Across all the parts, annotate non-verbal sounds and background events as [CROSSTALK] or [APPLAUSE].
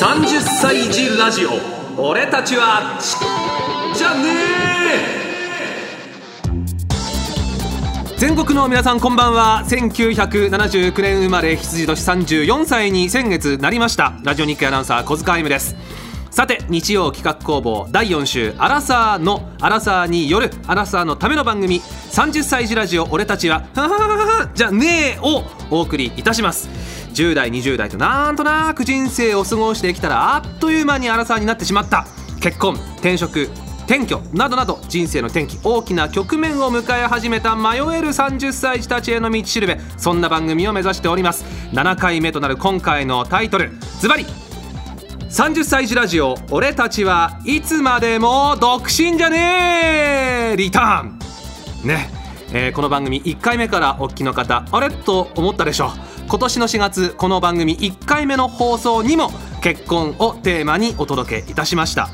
30歳児ラジオ。俺たちはちじゃねえ全国の皆さんこんばんは。1979年生まれ羊年34歳に先月なりました。ラジオ日経アナウンサー小塚愛夢です。さて日曜企画工房第4週アラサーのアラサーによるアラサーのための番組30歳児ラジオ俺たちはははははじゃねえをお送りいたします。10代20代となんとなく人生を過ごしてきたらあっという間にアラサーになってしまった。結婚転職転居などなど人生の転機。大きな局面を迎え始めた迷える30歳児たちへの道しるべ。そんな番組を目指しております。7回目となる今回のタイトル。ズバリ30歳児ラジオ俺たちはいつまでも独身じゃねえ！リターン。ね、えーこの番組1回目からお聞きの方あれ？と思ったでしょう。今年の4月この番組1回目の放送にも結婚をテーマにお届けいたしました。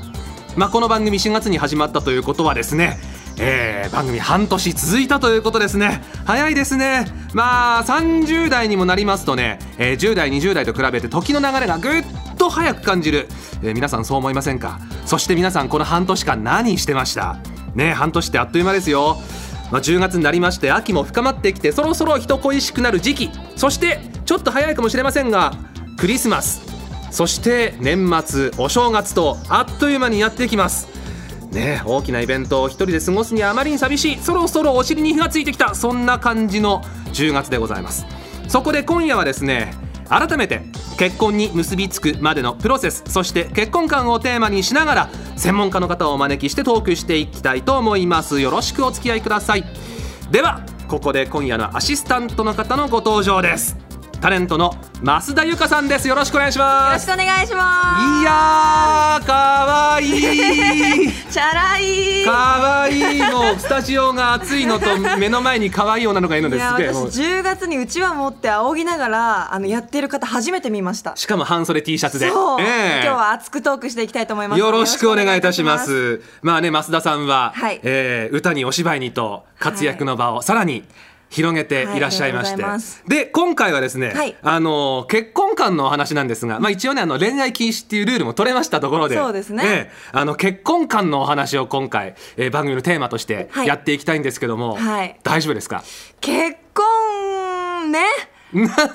まあ、この番組4月に始まったということはですね、えー番組半年続いたということですね。早いですね。まあ30代にもなりますとね、えー10代20代と比べて時の流れがぐっと早く感じる、えー皆さんそう思いませんか？そして皆さんこの半年間何してました？ね半年ってあっという間ですよ。まあ、10月になりまして秋も深まってきてそろそろ人恋しくなる時期。そしてちょっと早いかもしれませんがクリスマス。そして年末お正月とあっという間にやってきます。ね大きなイベントを一人で過ごすにはあまりに寂しい。そろそろお尻に火がついてきた。そんな感じの10月でございます。そこで今夜はですね改めて結婚に結びつくまでのプロセスそして結婚観をテーマにしながら専門家の方をお招きしてトークしていきたいと思います。よろしくお付き合いください。ではここで今夜のアシスタントの方のご登場です。タレントの増田由香さんですよろしくお願いしよろしますくお願いしまいやーかわいいす。[LAUGHS] チャラい。かわいいもうスタジオが暑いのと目の前に可愛い女の子がいるのいやですげえもう私10月にうちわ持って仰ぎながらあのやってる方初めて見ました。しかも半袖 T シャツでそう、ええ今日は熱くトークしていきたいと思います。よろしくお願いいたしま。す。まあね、増田さんは、はいえー歌にお芝居にと活躍の場をさらに広げていらっしゃいまして、はいで今回はですね、はいあの結婚観のお話なんですが、まあ、一応ねあの恋愛禁止っていうルールも取れましたところでそうですねええあの結婚観のお話を今回、えー番組のテーマとしてはいやっていきたいんですけども、はい大丈夫ですか？結婚ね。[LAUGHS]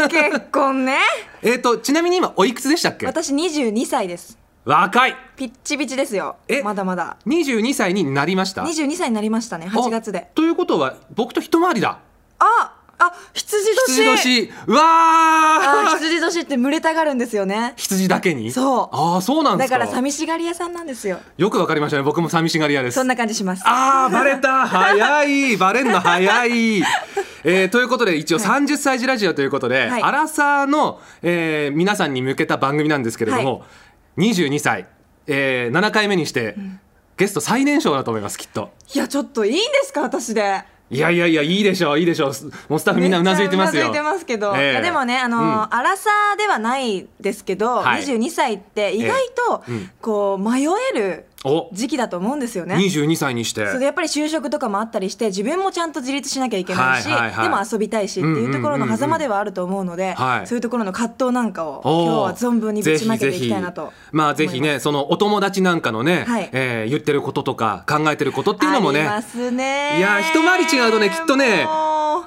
結婚ね。えー、とちなみに今おいくつでしたっけ？私22歳です。若いピッチピチですよえ。まだまだ。22歳になりました？22歳になりましたね。8月であ。ということは僕と一回りだあ、あ、羊年。羊年。うわ羊年って群れたがるんですよね。羊だけに？そう。ああそうなんですか。だから寂しがり屋さんなんですよ。よくわかりましたね。僕も寂しがり屋です。そんな感じします。あーバレた。早い。バレんの早い、えーということで一応30歳児ラジオということで、はい。アラサーの、えー皆さんに向けた番組なんですけれども、22歳、えー7回目にして、ゲスト最年少だと思いますきっと。いやちょっといいんですか私で。いやいやいやいいでしょういいでしょう。もうスタッフみんなうなずいてますよ。うなずいてますけど、ええ。いやでもねあの、うん。アラサーではないですけど、はい。22歳って意外と、こう迷えるお時期だと思うんですよね。22歳にして。そやっぱり就職とかもあったりして自分もちゃんと自立しなきゃいけないし、はいはいはい。でも遊びたいしっていうところの狭間ではあると思うので、はい。そういうところの葛藤なんかを今日は存分にぶちまけていきたいなとまあぜひねそのお友達なんかのね、はい。えー言ってることとか考えてることっていうのもね。ね。いや一回り違うとねきっとね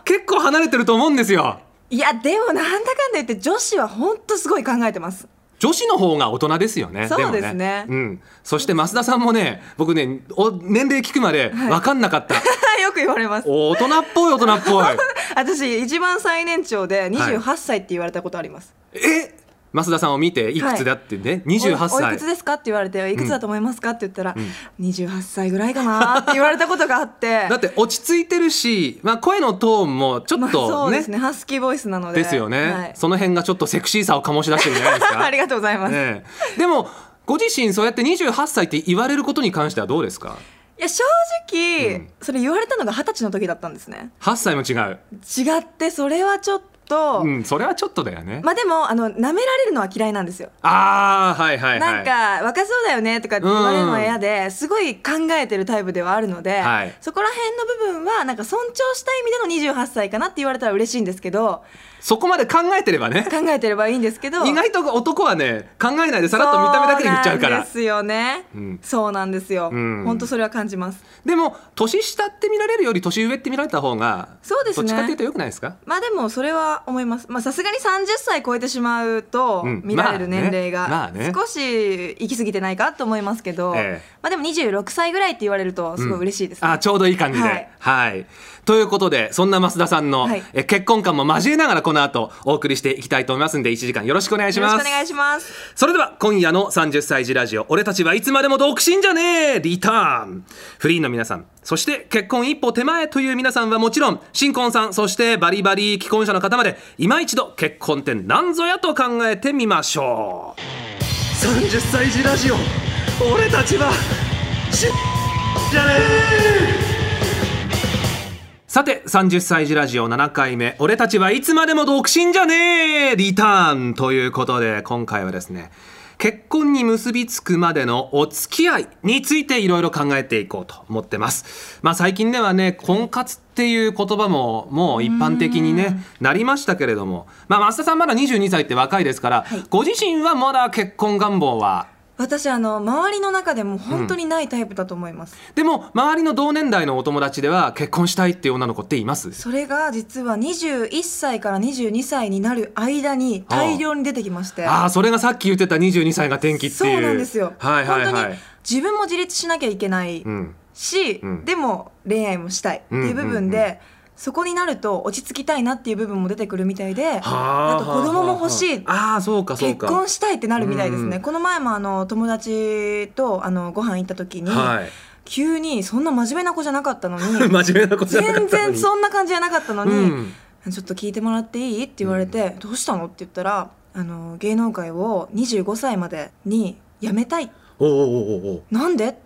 結構離れてると思うんですよ。いやでもなんだかんだ言って女子は本当すごい考えてます女子の方が大人ですよねそうもですね。うん、そして増田さんもね僕ねお年齢聞くまで分かんなかった、[LAUGHS] よく言われます。大人っぽい大人っぽい。[LAUGHS] 私一番最年長で28歳って言われたことあります、え？増田さんを見ていくつだってね、28おおい歳くつですかって言われていくつだと思いますかって言ったら、28歳ぐらいかなって言われたことがあって。[LAUGHS] だって落ち着いてるし、まあ、声のトーンもちょまあっとね, [LAUGHS] そうですね。ハスキーボイスなので。ですよね、はい。その辺がちょっとセクシーさを醸し出してるんじゃないですか。[LAUGHS] ありがとうございます、ねえ。でもご自身そうやって28歳って言われることに関してはどうですか？いや正直、うん。それ言われたのが二十歳の時だったんですね。8歳も違う。違ってそれはちょっと、うんそれはちょっとだよね、まあでもあの舐められるのは嫌いなんですよ。ああはいはいはい。なんか若そうだよねとかって言われるのは嫌ですごい考えてるタイプではあるので、はい。そこら辺の部分はなんか尊重した意味での28歳かなって言われたら嬉しいんですけどそこまで考えてればね。考えてればいいんですけど。意外と男はね考えないでさらっと見た目だけで言っちゃうから。ですよね、うん。そうなんですよ、うん。本当それは感じます。でも年下って見られるより年上って見られた方がそうですね。どっちかっていうとよくないですか？まあでもそれは思います。まあさすがに30歳超えてしまうとうん。見られる年齢まあがね。まあね。少し行き過ぎてないかと思いますけど、ええ。まあでも26歳ぐらいって言われるとすごい嬉しいですね、あちょうどいい感じで。ははいい、ということでそんな増田さんの、はい。え結婚観も交えながらこの後お送りしていきたいと思いますんで1時間よろしくお願いします。よろしくお願いします。それでは今夜の30歳児ラジオ俺たちはいつまでも独身じゃねえリターン。フリーの皆さんそして結婚一歩手前という皆さんはもちろん新婚さんそしてバリバリ既婚者の方まで今一度結婚って何ぞやと考えてみましょう。30歳児ラジオ俺たちはしじゃねえさて30歳児ラジオ7回目俺たちはいつまでも独身じゃねえ！リターンということで今回はですね結婚に結びつくまでのお付き合いについていろいろ考えていこうと思ってます。まあ最近ではね、婚活っていう言葉ももう一般的にね、なりましたけれども、まあ増田さんまだ22歳って若いですから、はい。ご自身はまだ結婚願望は私あの周りの中でも本当にないタイプだと思います、でも周りの同年代のお友達では結婚したいっていう女の子っています。それが実は21歳から22歳になる間に大量に出てきまして。ああそれがさっき言ってた22歳が転機っていう。そうなんですよ、はいはいはい。本当に自分も自立しなきゃいけないうん。し、うん。でも恋愛もしたいっていう部分で、うんうんそこになると落ち着きたいなっていう部分も出てくるみたいではああと子供も欲しい。ああ。そうか結婚したいってなるみたいですね、うんこの前もあの友達とあのご飯行った時に、はい。急にそんな真面目な子じゃなかったのに [LAUGHS] 真面目なことじゃなかったの全に然そんな感じじゃなかったのに、うん。ちょっと聞いてもらっていいって言われて、どうしたのって言ったらあの芸能界を25歳までに辞めたい。なんでうん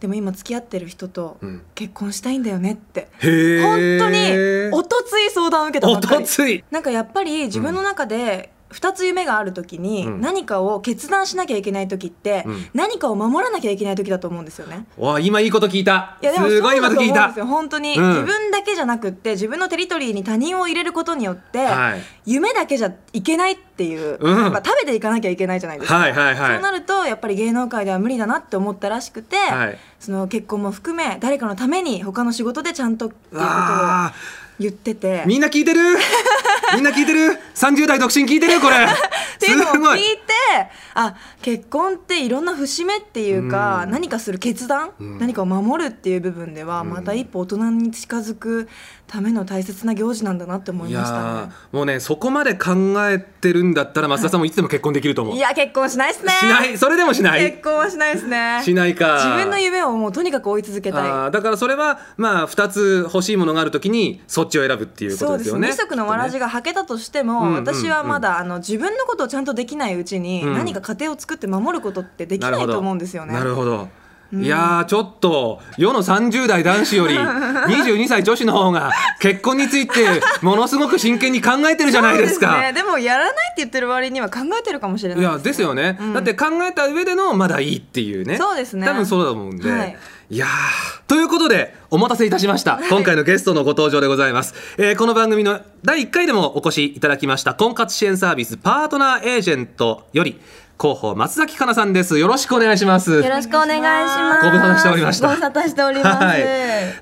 でも今付き合ってる人とうん。結婚したいんだよねって。へえ本当におとつい相談を受けたばおっかり。とつい。なんかやっぱり自分の中で2つ夢がある時にうん。何かを決断しなきゃいけない時ってうん。何かを守らなきゃいけない時だと思うんですよね。わ今いいこと聞いた。いやでもすごい今そうだと聞いた。本当に、うん。自分だけじゃなくって自分のテリトリーに他人を入れることによって、はい。夢だけじゃいけないっていう、うん。やっぱ食べていかなきゃいけないじゃないですか、そうなるとやっぱり芸能界では無理だなって思ったらしくて、はい。その結婚も含め誰かのために他の仕事でちゃんとっていうことをあ言ってて。ーみんな聞いてる？[LAUGHS] みんな聞いてる？30代独身聞いてる？これ。っていうのを聞い。てあ結婚っていろんな節目っていうか、うん。何かする決断、うん。何かを守るっていう部分では、うん。また一歩大人に近づくための大切な行事なんだなって思いいましたやね。ーもうねそこまで考えてるんだったら増田さんもいつでも結婚できると思う。いや結婚しないっすね。しない？それでもしない？結婚はしないですね。しないか。自分の夢をもうとにかく追い続けたい。あーだからそれはまあ2つ欲しいものがあるときにそっちを選ぶっていうこそうですよね。二足のわらじが履けたとしても、うんうん私はまだあの自分のことをちゃんとできないうちに、うん。何か家庭を作って守ることってできないと思うんですよね。なるほど。うん。いやーちょっと世の30代男子より [LAUGHS] 22歳女子の方が結婚についてものすごく真剣に考えてるじゃないですか。そうね、でもやらないって言ってる割には考えてるかもしれないいやですよね、うん。だって考えた上でのまだいいっていうね。そうですね。多分そうだと思うんで、はい。い、やーということでお待たせいたしました、今回のゲストのご登場でございます、えーこの番組の第1回でもお越しいただきました婚活支援サービスパートナーエージェントより広報松崎かなさんですよろしくお願いしますよろしくお願いします。ご無沙汰しておりましたご無沙汰しております。はい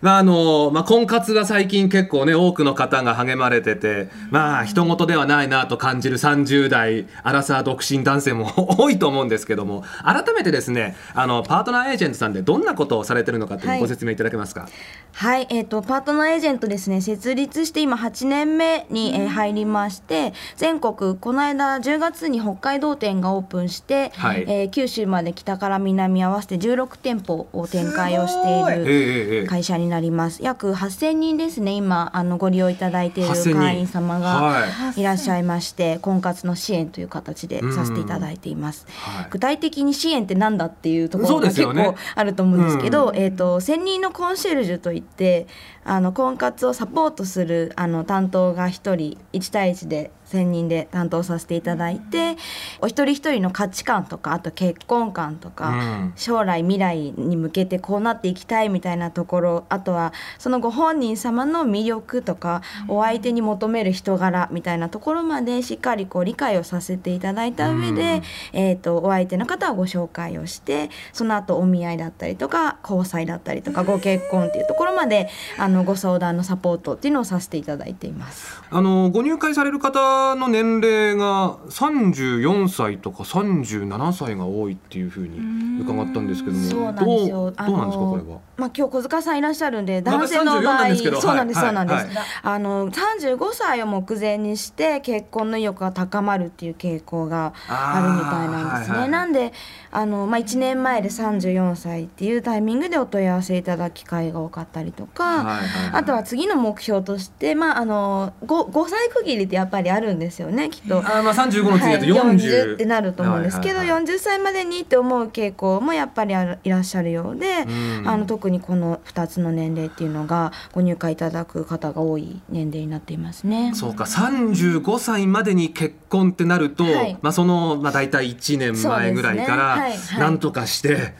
まああのまあ、婚活は最近結構ね多くの方が励まれててまあ人事ではないなと感じる30代アラサー独身男性も [LAUGHS] 多いと思うんですけども改めてですねあのパートナーエージェントさんでどんなことをされてるのかっていうご説明いただけますか、はい、えっ、とパートナーエージェントですね。設立して今8年目に、えー入りまして、全国この間10月に北海道店がオープンして、はい。えー九州まで北から南合わせて16店舗を展開をしていええる。ええ会社になります。約8000人ですね今あのご利用いただいている8000人。会員様がはい。らっしゃいまして、婚活の支援という形でさせていただいています、はい。具体的に支援ってなんだっていうとこそろが結構あると思うんですけど、えー、と専任のコンシェルジュといってあの婚活をサポートするあの担当が1人1対1で専任で担当させていただいてお一人一人の価値観とかあと結婚観とか、うん将来未来に向けてこうなっていきたいみたいなところあとはそのご本人様の魅力とかお相手に求める人柄みたいなところまでしっかりこう理解をさせていただいた上で、うんえー、とお相手の方をご紹介をしてその後お見合いだったりとか交際だったりとかご結婚っていうところまであのご相談のサポートっていうのをさせていただいています。あのご入会される方の年齢が34歳とか37歳が多いっていうふうに伺ったんですけどもどうどうなんですかこれは？まあ、今日小塚さんいらっしゃるんで男性の場34な合そうなんです、はいそうなんです、はい。あの35歳を目前にして結婚の意欲が高まるっていう傾向があるみたいなんですね、はいはい。なんであの、まあ、1年前で34歳っていうタイミングでお問い合わせいただく機会が多かったりとか、はいはいはい。あとは次の目標として、まあ、あの 5, 5歳区切りってやっぱりあるんですよねきっと。あーまあ35の次だとはい40、ってなると思うんですけど、はいはいはい。40歳までにって思う傾向もやっぱりあるいらっしゃるようで、うん。あの特にこの2つの年齢っていうのがご入会いただく方が多い年齢になっていますね。そうか35歳までに結婚ってなると、はい。まあ、その、まあ、大体1年前ぐらいからね。はい。はい。なんとかして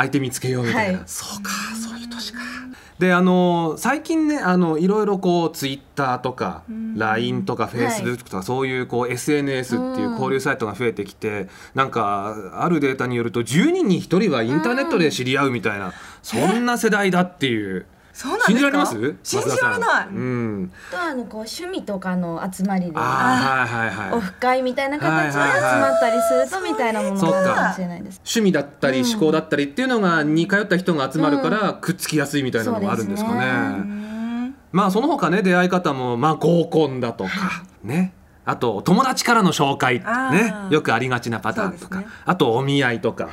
相手見つけようみたいな、はい。そうかそういう年か。であの最近ねあのいろいろこうツイッターとか LINE とかフェイスブックとか、そういうこう SNS っていう交流サイトが増えてきて、なんかあるデータによると10人に1人はインターネットで知り合うみたいな、そんな世代だっていう。そうなんですか？信じられます？信じられない。うん、あとはあのこう趣味とかの集まりであーはいはいはい。オフ会みたいな形で集はいはいはいまったりするとみたいなものそうかがあるか。もしれないです。趣味だったり思考だったりっていうのが似通った人が集まるからくっつきやすいみたいなのがあるんですかね。ねうんまあその他ね出会い方もまあ合コンだとかね。あと友達からの紹介あね。ーよくありがちなパターンとか、ね。あとお見合いとか、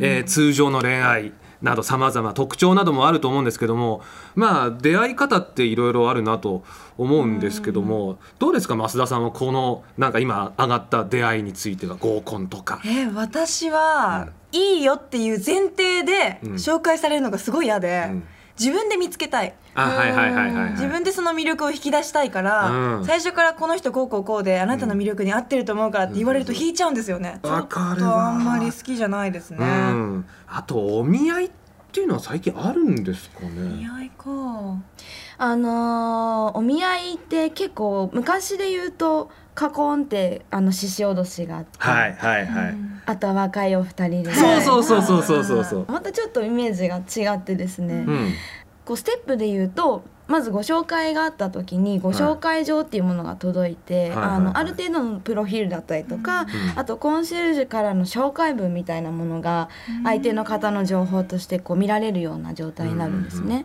えー通常の恋愛などさまざま特徴などもあると思うんですけどもまあ出会い方っていろいろあるなと思うんですけどもどうですか増田さんはこのなんか今上がった出会いについては合コンとか。えー私は、いいよっていう前提でうん。紹介されるのがすごい嫌で、うん自分で見つけたい。あはいはいはいはい、はい、自分でその魅力を引き出したいから、うん。最初からこの人こうこうこうであなたの魅力に合ってると思うからって言われると引いちゃうんですよね、わかるちょっとわあんまり好きじゃないですね、うん、あとお見合いっていうのは最近あるんですか見ね？合いかあのーお見合いって結構昔で言うとカコンってあの獅子おどしがあって、はいはいはい。あとは若いお二人でそうそうそうそうそうそうそう。[LAUGHS] またちょっとイメージが違ってですね、うん。こうステップで言うとまずご紹介があった時にご紹介状っていうものが届いて、あのある程度のプロフィールだったりとか、うんあとコンシェルジュからの紹介文みたいなものが相手の方の情報としてこう見られるような状態になるんですね。うんうん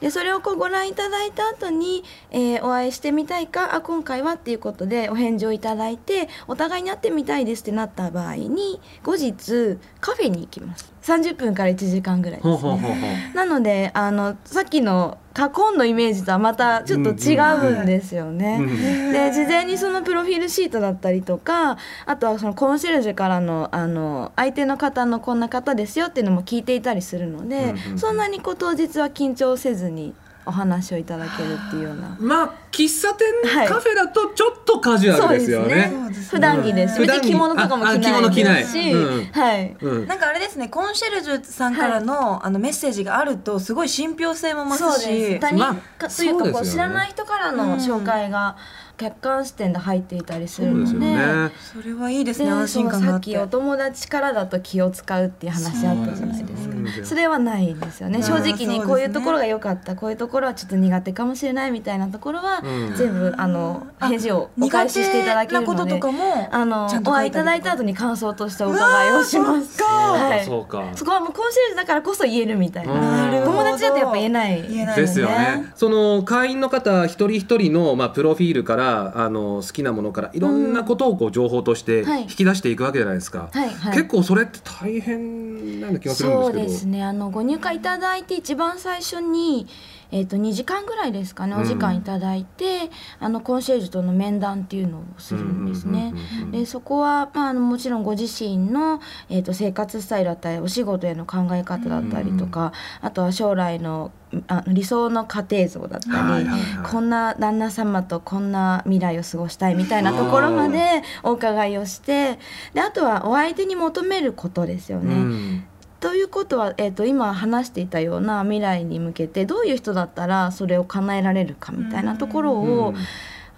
でそれをこうご覧いただいた後に、えーお会いしてみたいかあ今回はっていうことでお返事をいただいてお互いに会ってみたいですってなった場合に後日カフェに行きます30分から1時間ぐらいですね。なのであのさっきのカコンのイメージとはまたちょっと違うんですよね。うんで事前にそのプロフィールシートだったりとかあとはそのコンシェルジュからのあの相手の方のこんな方ですよっていうのも聞いていたりするので、そんなにこう当日は緊張せずにお話をいただけるっていうような。[SIGHS] まあ喫茶店、はいカフェだとちょっとカジュアルですよね。そうですね。普段着です。うん別に着。物とかも着ないですし、うんはい。うん。なんかあれですねコンシェルジュさんからの,、あのメッセージがあるとすごい信憑性も増そうすしです。他人まあかというかこうね。知らない人からの紹介が客観視点で入っていたりするので。よね。それはいいですでね安心感があって。さっきお友達からだと気を使うっていう話あったじゃないですか。それはないんですよね。うん正直にこういうところが良かったこういうところはちょっと苦手かもしれないみたいなところはうん。全部あのあ返事をお返ししていただける苦手なことのでとかもあのちゃんとお会いいただいた後に感想としてお伺いをします。はい。そうか。そこはもうコンシェルジュだからこそ言えるみたいうんな友達だとやっぱ言えない。言えないですよね。その会員の方一人一人のまあプロフィールからあの好きなものからいろんなことをこう情報としてはい引き出していくわけじゃないですか。はいはい結構それって大変な気がするんですけど。そうですねあのご入会いただいて一番最初にえー、と2時間ぐらいですかねお時間いただいて、あのコンシェルジュとの面談っていうのをするんですね。でそこは、まあ、あのもちろんご自身の、えー、と生活スタイルだったりお仕事への考え方だったりとか、あとは将来のあ理想の家庭像だったり、はいはいはい。こんな旦那様とこんな未来を過ごしたいみたいなところまでお伺いをしてであとはお相手に求めることですよね。うんということは、えー、と今話していたような未来に向けてどういう人だったらそれを叶えられるかみたいなところを、うん。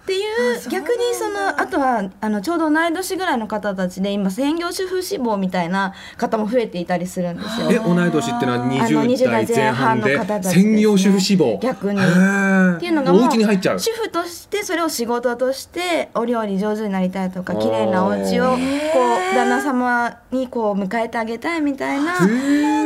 っていうあそう逆にそのあとはあのちょうど同い年ぐらいの方たちで今専業主婦志望みたいな方も増えていたりするんですよ。え同い年ってのはあの20 20代代前半で？前半の方たちですね。専業主婦志望。逆にっていうのがもうお家に入っちゃう。主婦としてそれを仕事としてお料理上手になりたいとか綺麗なお家をこう旦那様にこう迎えてあげたいみたいな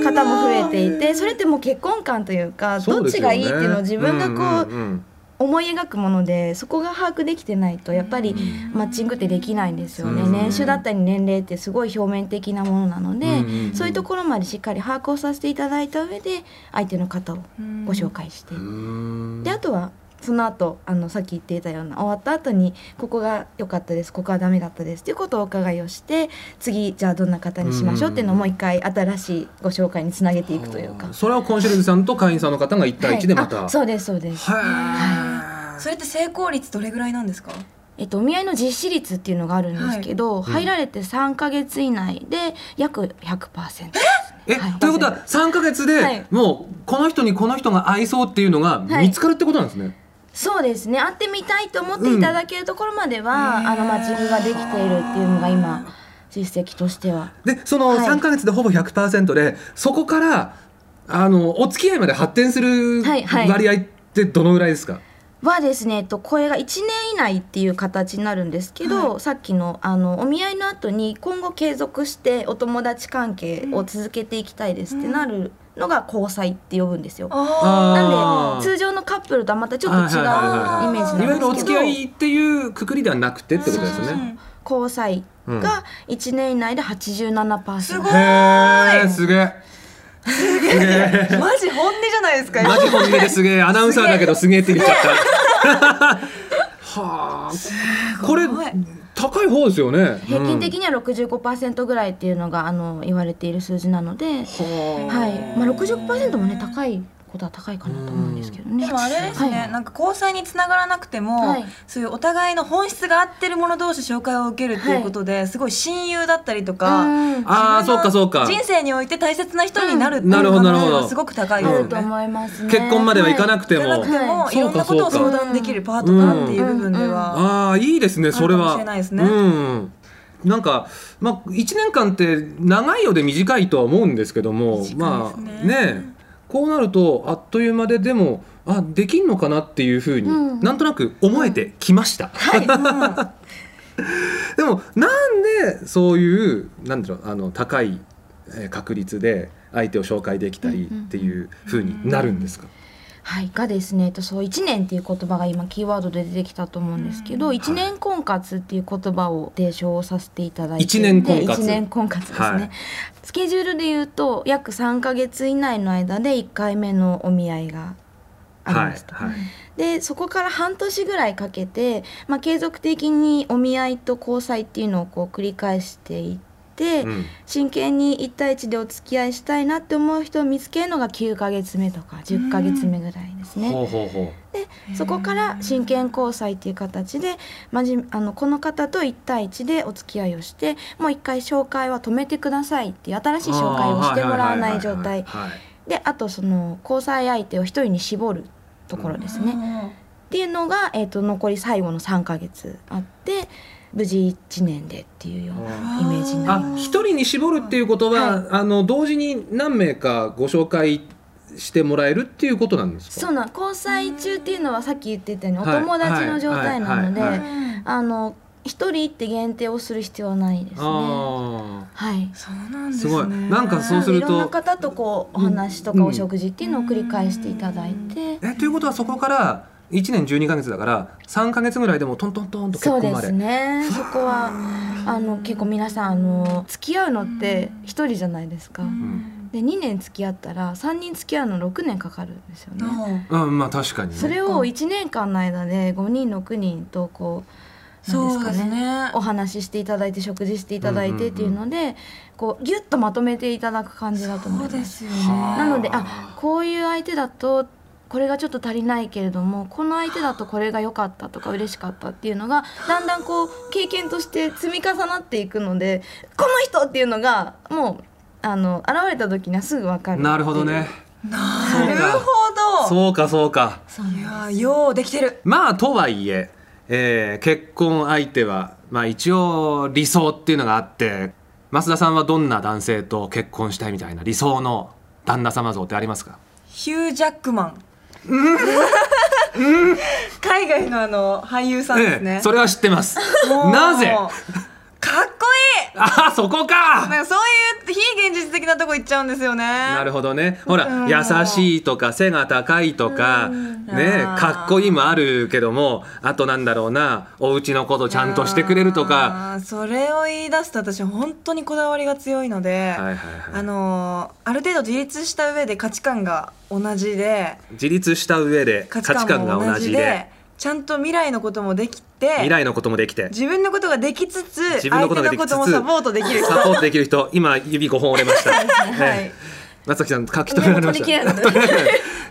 方も増えていてそれってもう結婚観というかどっちがいいっていうのを自分がこううんうん思い描くものでそこが把握できてないとやっぱりマッチングってできないんですよね。うん。年収だったり年齢ってすごい表面的なものなのでうん。そういうところまでしっかり把握をさせていただいた上で相手の方をご紹介して。うん。であとはその後あのさっき言っていたような終わった後にここが良かったですここはダメだったですっていうことをお伺いをして次じゃあどんな方にしましょうっていうのをもう一回新しいご紹介につなげていくというか。それはコンシェルジュさんと会員さんの方が1対1でまはいそうですそうです。はそれって成功率どれぐらいなんですか？えっと、お見合いの実施率っていうのがあるんですけど、はい。入られて3か月以内で約100%です、え、はい。ということは3か月で、はい。もうこの人にこの人が合いそうっていうのがはい。見つかるってことなんですね、そうですね。会ってみたいと思っていただけるところまでは、うん。あのマッチングができているっていうのが今実績としては。でそのはい。3か月でほぼ100%で、そこからあのお付き合いまで発展するはいはい。割合ってどのぐらいですか、はですね、えっと、これが1年以内っていう形になるんですけど、はさっきのあのお見合いの後に今後継続してお友達関係を続けていきたいですってなるのが交際って呼ぶんですよ。なんで通常のカップルとはまたちょっと違うイメージなんですけど。いわゆるお付き合いっていうくくりではなくてってことですね。交際が1年以内で87%、すごい。すげえ。すげえ。[LAUGHS] マジ本音じゃないですか。マジ本音ですげえ。アナウンサーだけどすげえって言っちゃった。[LAUGHS] はあ。これ高い方ですよね。平均的には65%ぐらいっていうのがあの言われている数字なので、う。んははい。まあ、60%もね高いことは高いかなと思うんですけどね。でもあれですね、はい。なんか交際につながらなくても、はい。そういうお互いの本質が合ってる者同士紹介を受けるっていうことで、すごい親友だったりとか、うん。ああそうかそうか。人生において大切な人になるっていうなるほ可どなるほど。能性がすごく高いですよね。あると思いますね。結婚まではいかなくても、じゃなくても、はいい、ろんなことを相談できるパートナーっていう部分では、ああいいですねそれは。あるかもしれないですね。うん。なんか、まあ、1年間って長いようで短いとは思うんですけどもね。まあねこうなるとあっという間ででもあできんのかなっていうふうに、うん。なんとなく思えてきました。[LAUGHS] でもなんでそういうなんだろうあの高いえー確率で相手を紹介できたりっていうふうになるんですか、はい、がですね、えっとそう1年っていう言葉が今キーワードで出てきたと思うんですけど、1年婚活っていう言葉を提唱させていただいて一年婚活。1年婚活ですね、はい。スケジュールで言うと約3ヶ月以内の間で1回目のお見合いがありますと。はいはい。でそこから半年ぐらいかけて、まあ、継続的にお見合いと交際っていうのをこう繰り返していって、うん。真剣に1対1でお付き合いしたいなって思う人を見つけるのが9ヶ月目とか10ヶ月目ぐらいですね。ほうほうほでそこから真剣交際っていう形でまじあのこの方と1対1でお付き合いをしてもう一回紹介は止めてくださいっていう新しうい紹介をしてもらわない状態。であとその交際相手を1人に絞るところですね。っていうのが、えー、と残り最後の3ヶ月あって無事1年でっていうようなイメージになります。あ一人に絞るっていうことは、はい。あの同時に何名かご紹介してもらえるっていうことなんですか？そうなん交際中っていうのはさっき言ってたようにおはい。友達の状態なのであの一人って限定をする必要はないですね。あはい。そうなんですね。すごい。なんかそうするといろんな方とこうお話とかお食事っていうのを繰り返していただいて、ーえということはそこから1年12か月だから3か月ぐらいでもトントントンと結そうで。婚まですね。そこはあの結構皆さんあの付き合うのって一人じゃないですか。ん。で2年付き合ったら3人付き合うの6年かかるんですよね。うんまあ確かにね。それを1年間の間で5人6人とこうなんですかね。ねお話ししていただいて食事していただいてっていうので、こうギュッとまとめていただく感じだと思います。そうですよね。なのであこういう相手だとこれがちょっと足りないけれどもこの相手だとこれが良かったとか嬉しかったっていうのがだんだんこう経験として積み重なっていくのでこの人っていうのがもうあの現れた時にはすぐ分かるなるほどね。なるほど。そうかそうか。いやーようできてる。まあとはいええー結婚相手はまあ一応理想っていうのがあって増田さんはどんな男性と結婚したいみたいな理想の旦那様像ってありますか？ヒュー・ジャックマン海外のあの俳優さんですね。ええ、それは知ってます。なぜ？かっこいい。あそこか。なんかそういう非現実的なとこ行っちゃうんですよね。なるほどね。ほらうん。優しいとか背が高いとかうん。ねかっこいいもあるけどもあとなんだろうなお家のことちゃんとしてくれるとか。それを言い出すと私本当にこだわりが強いので、はいはいはい。あのーある程度自立した上で価値観が同じで自立した上で価値観が同じでちゃんと未来のこともできて未来のこともできて。自分のことができつつ自分のことができつつサポートできる。人サポートできる人今指5本折れました、はい松崎さん書き留められました。い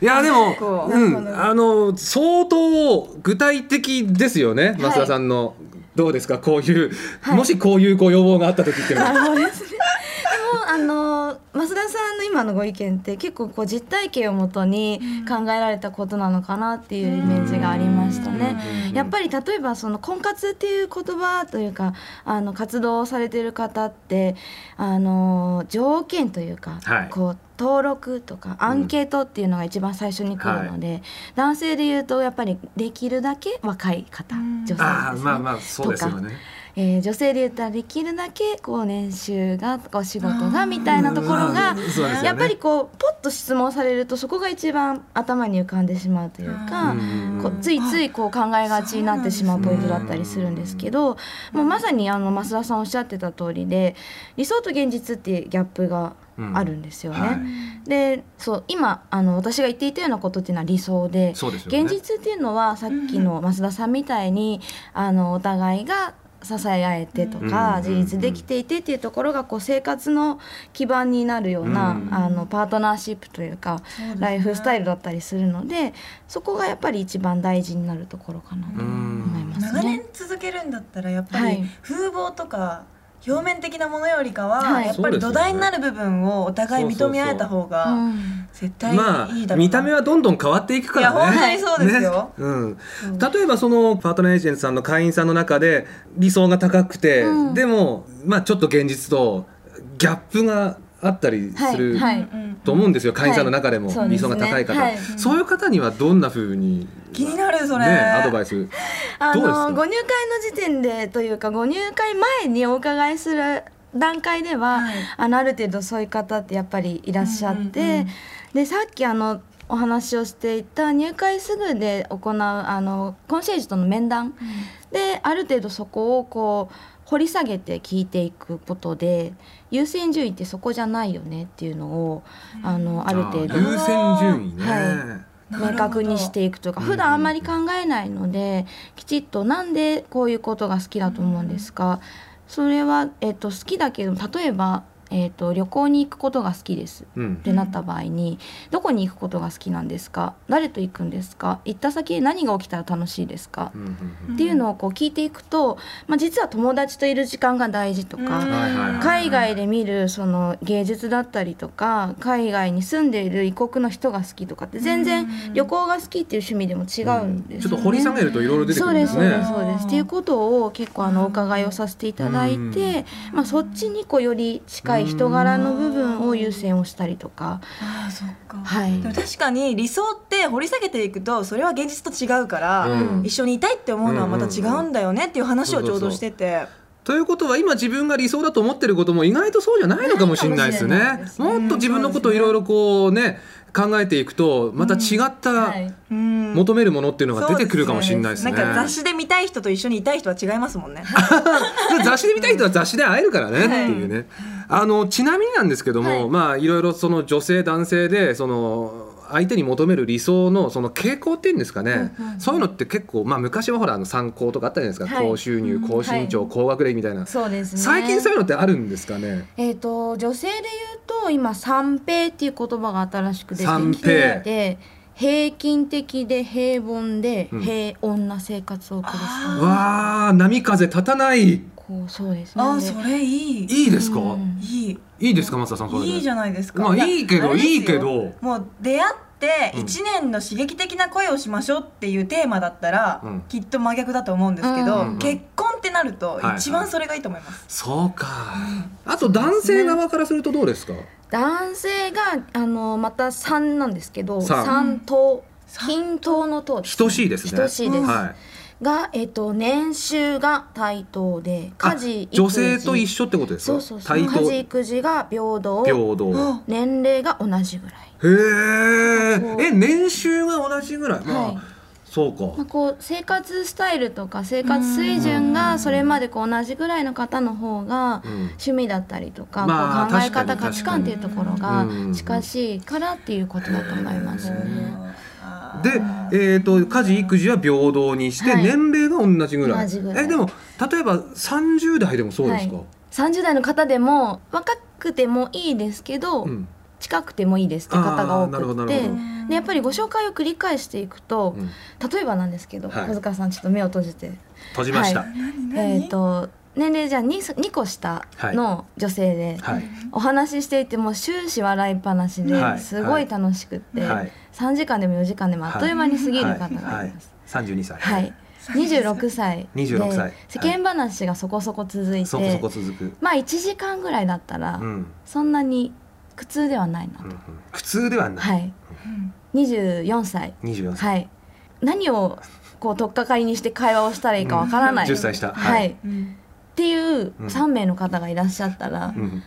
いやでもこううん。あの相当具体的ですよねい。増田さんの、どうですか？こういう、もしこういうご要望があった時っていうのはなるほどですね。でもあの増田さんの今のご意見って結構こう実体験をもとに考えられたことなのかなっていうイメージがありましたね。やっぱり例えばその婚活っていう言葉というかあの活動をされてる方ってあの条件というか、はい。こう登録とかアンケートっていうのが一番最初に来るので、男性で言うとやっぱりできるだけ若い方うん。女性ですね。ああまあまあそうですよねえー女性で言ったらできるだけこう年収がお仕事がみたいなところがやっぱりこうポッと質問されるとそこが一番頭に浮かんでしまうというかうんこうついついこう考えがちになってしまうポイントだったりするんですけどもうまさにあの増田さんおっしゃってた通りで理想と現実っていうギャップがあるんですよね。はい。でそう今あの私が言っていたようなことっていうのは理想でね。現実っていうのはさっきの増田さんみたいにあのお互いが支え合えてとか、うん自立できていてっていうところがこう生活の基盤になるような、うん。あのパートナーシップというかライフスタイルだったりするのでそこがやっぱり一番大事になるところかなと思います長年ね。続けるんだったらやっぱりはい。風貌とか表面的なものよりかは、はい。やっぱり土台になる部分をお互い認め合えた方うがん。絶対まあいいだろうな、見た目はどんどん変わっていくからね。いや本当にそうですよ。ね。うん、うん。例えばそのパートナーエージェントさんの会員さんの中で理想が高くて、うん。でもまあちょっと現実とギャップがあったりする、と思うんですよ会員さん。の中でも、はい。理想が高い方、ね。はい。そういう方にはどんな風に気になるそれ、ねアドバイスあのご入会の時点でというかご入会前にお伺いする段階では、はい。あのある程度そういう方ってやっぱりいらっしゃって、うんうんうん。でさっきあのお話をしていた入会すぐで行うあのコンシェルジュとの面談。である程度そこをこう掘り下げて聞いていくことで優先順位ってそこじゃないよねっていうのをあのある程度。優先順位ね、はい。明確にしていくとか。うん普段あんまり考えないのできちっとなんでこういうことが好きだと思うんですか。それは、えっと好きだけど例えば、えっと旅行に行くことが好きです。うん。ってなった場合にどこに行くことが好きなんですか？誰と行くんですか？行った先で何が起きたら楽しいですか？うんうんうん。っていうのをこう聞いていくと、まあ、実は友達といる時間が大事とか、海外で見るその芸術だったりとか海外に住んでいる異国の人が好きとかって全然うん旅行が好きっていう趣味でも違うんですよね。ちょっと掘り下げるといろいろ出てくそうるんですね。そうですそうですっていうことを結構あのお伺いをさせていただいて、まあ、そっちにこうより近い人柄の部分を優先をしたりとか、ああそっか、はい。でも確かに理想って掘り下げていくとそれは現実と違うから、うん。一緒にいたいって思うのはまた違うんだよねっていう話をちょうどして。て、ということは今自分が理想だと思ってることも意外とそうじゃないのかもしれないですね。ないかもっと自分のことをいろいろこうね考えていくとまた違ったはい。うん。求めるものっていうのが出てくるかもしれないですね。なんか雑誌で見たい人と一緒にいたい人は違いますもんね。[LAUGHS] 雑誌で見たい人は雑誌で会えるからねっていうね。あのちなみになんですけども、はい。まあいろいろその女性男性でその相手に求める理想のその傾向っていうんですかね、うんうんそういうのって結構まあ昔はほらあの参考とかあったじゃないですか、はい。高収入うん。高身長、はい。高学歴みたいな、そうですね。最近そういうのってあるんですかね？えー、と女性で言うと今三平っていう言葉が新しく出て三き平て平。均的で平凡でうん。平穏な生活を送る人、あわあ波風立たないこうそうですね。あそれいい。いいですか、うん。いい。いいですか松田さんそれで？いいじゃないですか。まあいいけどいいけど。もう出会ってうん。1年の刺激的な恋をしましょうっていうテーマだったら、うん。きっと真逆だと思うんですけど、うん結婚ってなると一番それがいいと思います、そうか、あと男性側からするとどうですか？男性があのまた三なんですけど三。三等三均等の等等しいですね。等しいです、はいが、えっと年収が対等であ家事育児。女性と一緒ってことですか？家事育児が平等。平等あ。年齢が同じぐらい。へええ年収が同じぐらい？まあ、はい。そうか、まあ、こう生活スタイルとか生活水準がそれまでこう同じぐらいの方の方がうん。趣味だったりとか、まあこう考え方価値観っていうところがうん。近しいからっていうことだと思いますね。で、えー、と家事育児は平等にして、はい。年齢が同じぐらい。同じぐらい。えでも例えば30代でもそうですか、はい。30代の方でも若くてもいいですけど、うん。近くてもいいですって方が多あーなるほどくってでやっぱりご紹介を繰り返していくと、うん。例えばなんですけど、はい。小塚さんちょっと目を閉じて。閉じました、は何何？えっ、と年齢じゃあ 2, 2個下の女性で、はい。お話ししていても終始笑いっぱなしで、はい。すごい楽しくって、はい。3時間でも4時間でもあっという間に過ぎる方がいます。はい、32歳。はい、26歳。で26歳。世間話がそこそこ続いて、そこそこ続く、まあ1時間ぐらいだったら、うん。うんそんなに苦痛ではないなと、うん、普通ではない、はい。24歳。24歳、はい。何をこう取っかかりにして会話をしたらいいかわからない、うん。10歳下。は、はいい。うんっていううん。3名の方がいらっしゃったら、うん。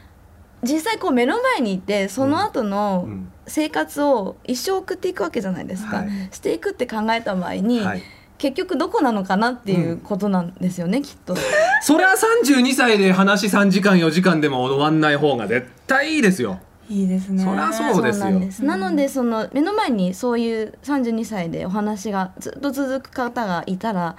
実際こう目の前にいてその後うのん。生活を一生送っていくわけじゃないですか、はい。していくって考えた場合に、はい、結局どこなのかなっていうことなんですよね、きっと。[LAUGHS] そりゃ32歳で話3時間4時間でも終わんない方が絶対いいですよ。いいですね。そりゃそうですよ。なのでその目の前にそういう32歳でお話がずっと続く方がいたら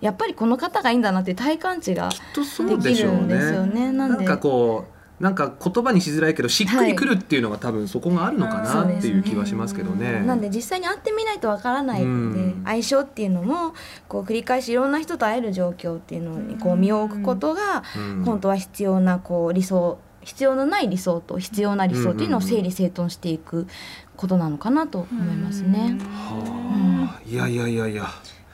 やっぱりこの方がいいんだなっていう体感値ができるんですよね。ね。なんかこうなんか言葉にしづらいけどしっくりくるっていうのが多分そこがあるのかなうんっていう気はしますけどね。なんで実際に会ってみないとわからないので、うん。相性っていうのもこう繰り返しいろんな人と会える状況っていうのにこう身を置くことがうん。本当は必要なこう理想必要のない理想と必要な理想っていうのを整理整頓していくことなのかなと思いますね。はあ。いやいやいやいや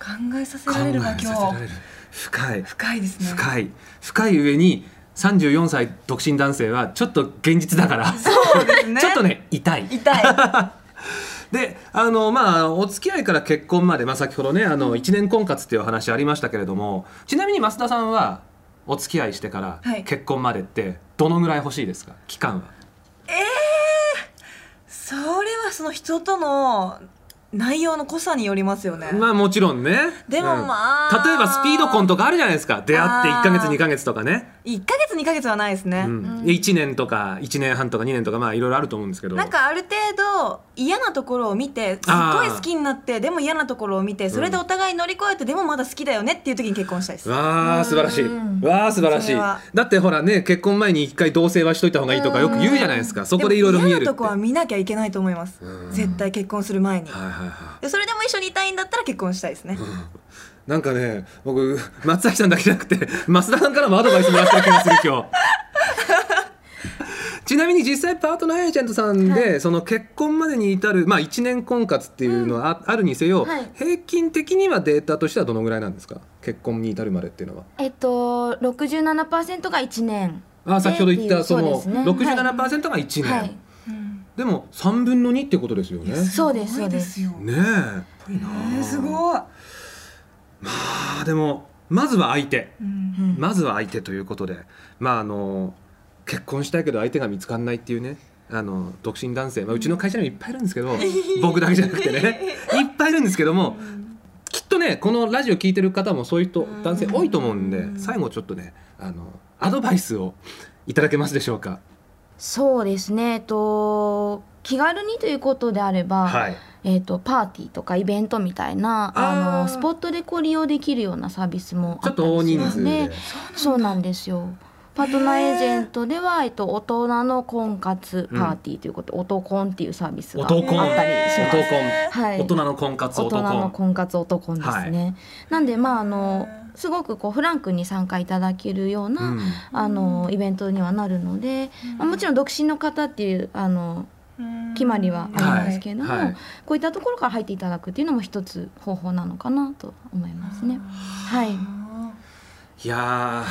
考えさせられるなさせ今日。深い。深いですね。深い。深い上に34歳独身男性はちょっと現実だから。そうですね。[LAUGHS] ちょっとね痛い。痛い。[LAUGHS] であのまあお付き合いから結婚まで、まあ、先ほどねあの1年婚活っていうお話ありましたけれどもちなみに増田さんはお付き合いしてからはい。結婚までってどのぐらい欲しいですか？期間は。それはその人との内容の濃さによりますよね、まあもちろんね。でもうん。まあ。例えばスピード婚とかあるじゃないですか。出会って1か月あー。2か月とかね、1ヶ月2ヶ月はないですね、うん、で1年とか1年半とか2年とかまあいろいろあると思うんですけど。なんかある程度嫌なところを見てすっごい好きになってでも嫌なところを見てそれでお互い乗り越えてでもまだ好きだよねっていう時に結婚したいです。わあ素晴らしい。うん。わあ素晴らしい。だってほらね結婚前に一回同棲はしといた方がいいとかよく言うじゃないですか。そこでいろいろ見えるって。とこは見なきゃいけないと思います。うん。絶対結婚する前に。はいはいはい。でそれでも一緒にいたいんだったら結婚したいですねなんかね僕松崎さんだけじゃなくて [LAUGHS] 増田さんからもアドバイスもらった気がする今日。[LAUGHS] ちなみに実際パートナーエージェントさんで、その結婚までに至る、まあ、1年婚活っていうのはあ,、あるにせよ、はい。平均的にはデータとしてはどのぐらいなんですか？結婚に至るまでっていうのは。えっと67%が1年。あ先ほど言ったそのそね。67%が1年、はい。でも3分の2ってことですよね。そうですす。ごいですよ。ねえ。えーすごいあーでもまずは相手。うん。うんまずは相手ということで。まああの結婚したいけど相手が見つかんないっていうね。あの独身男性、まあ、うちの会社にもいっぱいいるんですけど僕だけじゃなくてね。[LAUGHS] いっぱいいるんですけどもきっとねこのラジオ聞いてる方もそういう人男性多いと思うんで最後ちょっとねあのアドバイスをいただけますでしょうか。そうですね。えっと気軽にということであれば、はいえー、とパーティーとかイベントみたいなあのスポットでこう利用できるようなサービスもあったりちょっと大します人数でね。そうなんですよ。パートナーエージェントでは、えっと、大人の婚活パーティーということ、オトコンっていうサービスがあったりし男ます。男はい。大人の婚活大人の男婚活オトコンですね。なんでまああのすごくこうフランクに参加いただけるような、うん。あのイベントにはなるので、まあ、もちろん独身の方っていうあの決まりはありますけれども、はい。はい。こういったところから入っていただくっていうのも一つ方法なのかなと思いますね。はい。いや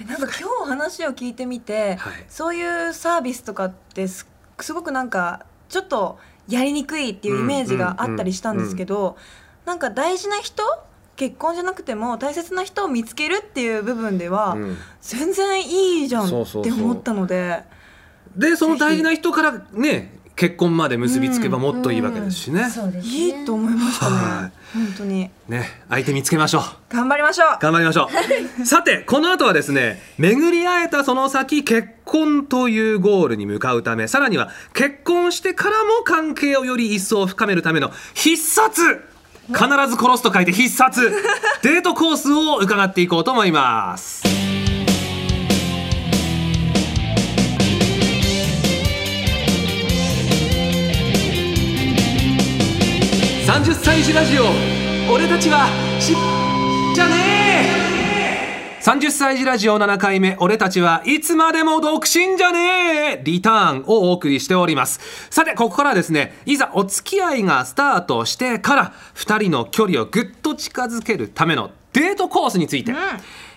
えなんか今日話を聞いてみて、はい。そういうサービスとかってすすごくなんかちょっとやりにくいっていうイメージがあったりしたんですけど、なんか大事な人結婚じゃなくても大切な人を見つけるっていう部分では、ーうん。全然いいじゃんって思ったので。でその大事な人からね結婚まで結びつけばもっといいわけですしね、そうですね。いいと思いましたね、は本当に。ね相手見つけましょう。頑張りましょう。頑張りましょう。さてこの後はですね巡り会えたその先結婚というゴールに向かうためさらには結婚してからも関係をより一層深めるための必殺。必ず殺すと書いて必殺。デートコースを伺っていこうと思います30歳児ラジオ。俺たちはしじゃねえ。30歳児ラジオ7回目俺たちはいつまでも独身じゃねえ。リターンをお送りしております。さてここからはですねいざお付き合いがスタートしてから2人の距離をぐっと近づけるためのデートコースについて、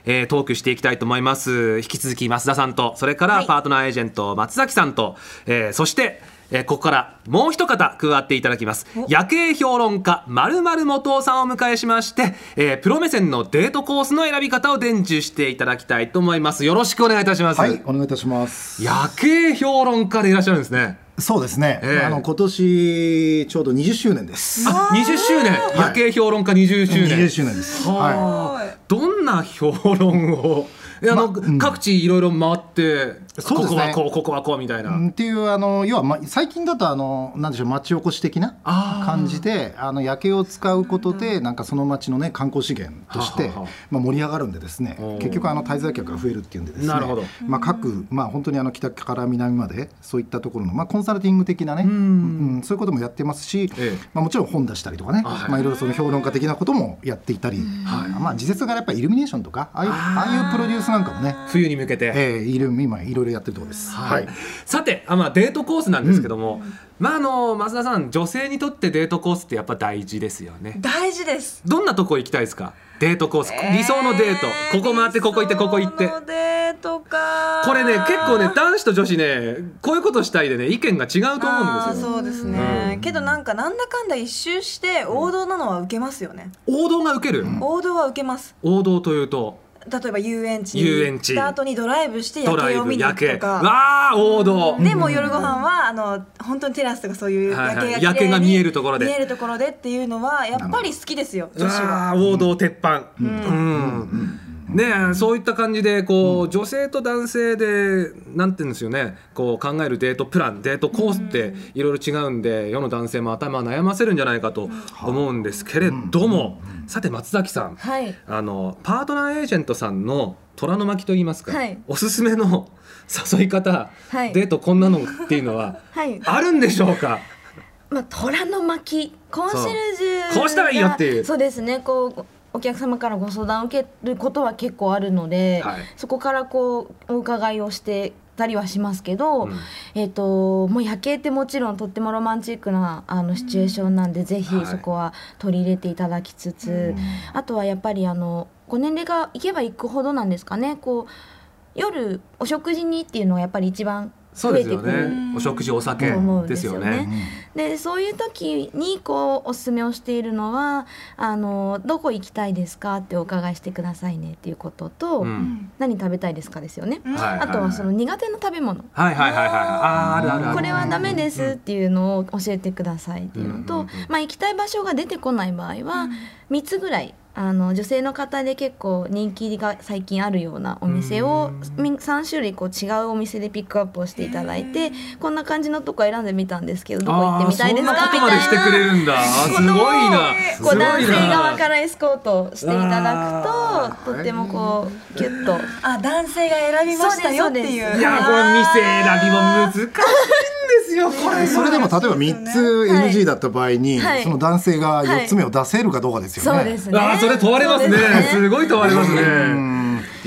えートークしていきたいと思います。引き続き増田さんとそれからパートナーエージェント松崎さんと、えーそして、えーここからもう一方加わっていただきます。夜景評論家まるまる元尾さんをお迎えしまして、えープロ目線のデートコースの選び方を伝授していただきたいと思います。よろしくお願いいたします、はい、お願いいたします。夜景評論家でいらっしゃるんですね。そうですね。ええ。あの今年ちょうど20周年です。あ20周年、夜景評論家20周年。20周年です。ははあどんな評論をえあの、まうん。各地いろいろ回って、そうですね。ここはこうここはこうみたいな、っていうあの要はま最近だとあのなんでしょう町おこし的な感じであの夜景を使うことでなんかその町のね観光資源としてはははまあ盛り上がるんでですね。結局あの滞在客が増えるっていうんでですね。なるほど。まあ各まあ本当にあの北から南までそういったところのまあコンサルティング的なねん。うんそういうこともやってますしええ。まあもちろん本出したりとかねあはい。まあいろいろその評論家的なこともやっていたりまあ時節柄やっぱりイルミネーションとかああいうああいうプロデュースなんかもね冬に向けて、ええいる今いろいろやってるところです。はい、さてあ、まあ、デートコースなんですけども、まああの増田さん女性にとってデートコースってやっぱ大事ですよね。大事です。どんなとこ行きたいですか？デートコース、理想のデート。ここ回ってここ行ってここ行って。理想のデートか。これね結構ね男子と女子ねこういうことしたいでね意見が違うと思うんですよ。そうですね、けどなんかなんだかんだ一周して王道なのは受けますよね、王道が受ける、王道は受けます。王道というと？例えば遊園地に遊園地。行った後にドライブして夜景を見に行ブ夜景くとかわあ王道、でもう夜ご飯はあの本当にテラスとかそういうはいはい。夜景が夜景が見えるところで。見えるところでっていうのはやっぱり好きですよ女子は。王道鉄板。うん、ねえそういった感じでこう、女性と男性でなんて言うんですよね。こう考えるデートプランデートコースっていろいろ違うんで世の男性も頭悩ませるんじゃないかと思うんですけれども、さて松崎さん、はい。あのパートナーエージェントさんの虎の巻といいますか、はい。おすすめの誘い方、はい。デートこんなのっていうのははい。あるんでしょうか？まあ、虎の巻コンシェルジュこうしたらいいよっていう。がそうですね。こうお客様からご相談を受けることは結構あるので、はい。そこからこうお伺いをしてたりはしますけど、うん。えっ、ともう夜景ってもちろんとってもロマンチックなあのシチュエーションなんで、ぜひはい。そこは取り入れていただきつつ、あとはやっぱりあのご年齢がいけばいくほどなんですかね。こう夜お食事にっていうのはやっぱり一番増えてくる。ねお食事お酒と思うん。でですすよね。よね。でそういう時にこうおすすめをしているのはあのどこ行きたいですかってお伺いしてくださいねっていうことと、うん。何食べたいですかですよね、うん。はいあとはその苦手な食べ物。はいはいはいはいあーあるあるある。これはダメですっていうのを教えてくださいっていうのと、うんうんうんまあ、行きたい場所が出てこない場合は3つぐらいあの女性の方で結構人気が最近あるようなお店を3種類こう違うお店でピックアップをしていただいてこんな感じのとこ選んでみたんですけどどこ行ってみたいですか？みたいまでしてくれるんだ。すごいな。すごいな。こう男性側からエスコートしていただくととってもこうギュッと。あ男性が選びましたよっていう。そうですそうです。いやこれ店選びも難しい。んですよこれ。それでも例えば3つ NG だった場合に、はい。その男性が4つ目を出せるかどうかですよね。そうですね。あーそれ問われますね。そうですすごい問われますね。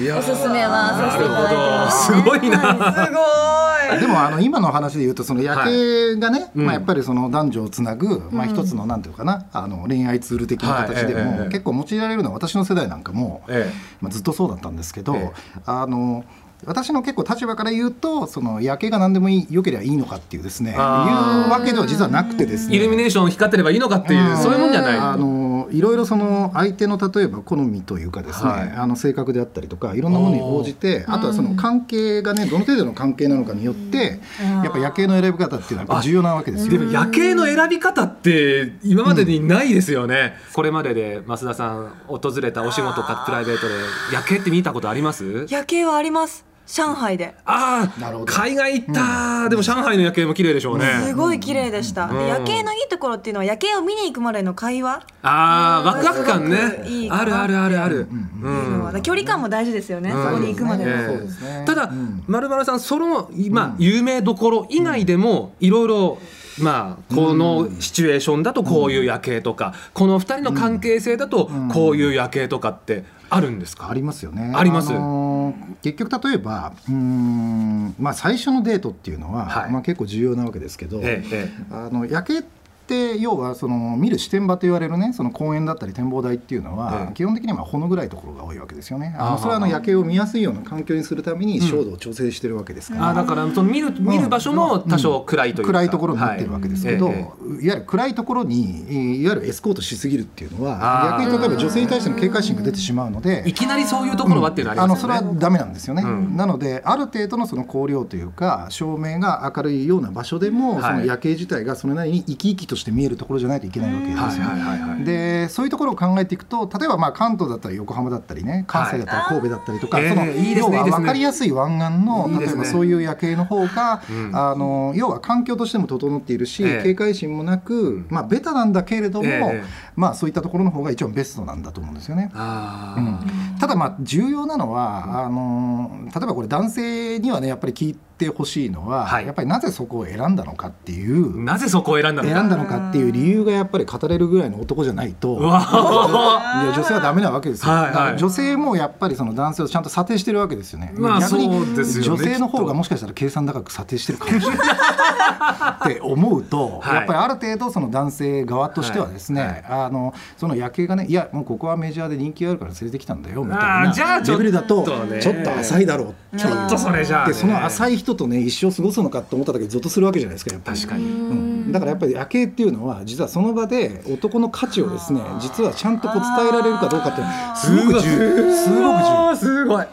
おすすめはさせていただいてます、なるほどすごいな。すごい。でもあの今の話で言うとその夜景がね、うんまあ、やっぱりその男女をつなぐ、まあ、一つのなんていうかなあの恋愛ツール的な形ではい。ええええも結構用いられるのは私の世代なんかも、えまあ、ずっとそうだったんですけど、え。あの私の結構立場から言うとその夜景が何でもいい良ければいいのかっていうですねいうわけでは実はなくてですね。イルミネーション光ってればいいのかっていうそういうもんじゃないあのいろいろその相手の例えば好みというかですね、はい。あの性格であったりとかいろんなものに応じてあとはその関係がねどの程度の関係なのかによってやっぱ夜景の選び方っていうのはやっぱ重要なわけですよ。でも夜景の選び方って今までにないですよね、これまでで増田さん訪れたお仕事かプライベートで夜景って見たことあります？夜景はあります上海で。ああなるほど。海外行った、でも上海の夜景も綺麗でしょうね、すごい綺麗でした、でうん。夜景のいいところっていうのは夜景を見に行くまでの会話。ああワクワク感ね。いいあるあるあるある、うのは、距離感も大事ですよね、うん。そこに行くまでの、ええそうですね。ただ、うん。まるまるさんその今、有名どころ以外でもいろいろまあこのシチュエーションだとこういう夜景とか、この二人の関係性だとこういう夜景とかってあるんですか、ありますよね。あります。のー結局例えばうーんまあ最初のデートっていうのは、はい。まあ結構重要なわけですけど、えええあの夜景って要はその見る視点場と言われるねその公園だったり展望台っていうのは、ええ。基本的にはほの暗いところが多いわけですよね。あのそれはあの夜景を見やすいような環境にするために照度を調整してるわけですから。あだからその見る見る場所も多少暗いというか、暗いところになってるわけですけど、はい。えいわゆる暗いところにえーいわゆるエスコートしすぎるっていうのは逆に例えば女性に対しての警戒心が出てしまうのでえいきなりそういうところはっていうのはありあのますよね、それはダメなんですよね、うん。なのである程度のその光量というか照明が明るいような場所でも、はい。その夜景自体がそれなりに生き生きとして見えるところじゃないといけないわけですよ、はいはいはいはい。でそういうところを考えていくと例えばまあ関東だったら横浜だったりね関西だったら神戸だったりとか、はいその要は分かりやすい湾岸の例えばそういう夜景の方が、うん。あの要は環境としても整っているし、ええ。警戒心もなく、まあ、ベタなんだけれども、ええまあ、そういったところの方が一番ベストなんだと思うんですよね。うん。ただまあ重要なのはあの例えばこれ男性にはねやっぱり聞いてほしいのは、はい。やっぱりなぜそこを選んだのかっていうなぜそこを選んだのか。選んだのかっていう理由がやっぱり語れるぐらいの男じゃないといや女性はダメなわけですよ、はいはい。女性もやっぱりその男性をちゃんと査定してるわけですよね、まあ逆にね女性の方がもしかしたら計算高く査定してるかもしれない。[LAUGHS] って思うと、はい。やっぱりある程度その男性側としてはですね、はい。はいあのその夜景がねいやもうここはメジャーで人気があるから連れてきたんだよみたいあなーじゃあレベルだとね。ちょっと浅いだろうちょっとそれじゃあね。でその浅い人とね一生過ごすのかと思っただけでゾッとするわけじゃないですかやっぱり。確かに。うん、だからやっぱり夜景っていうのは実はその場で男の価値をですね実はちゃんとこう伝えられるかどうかってすごく重要すごく重要。要すごい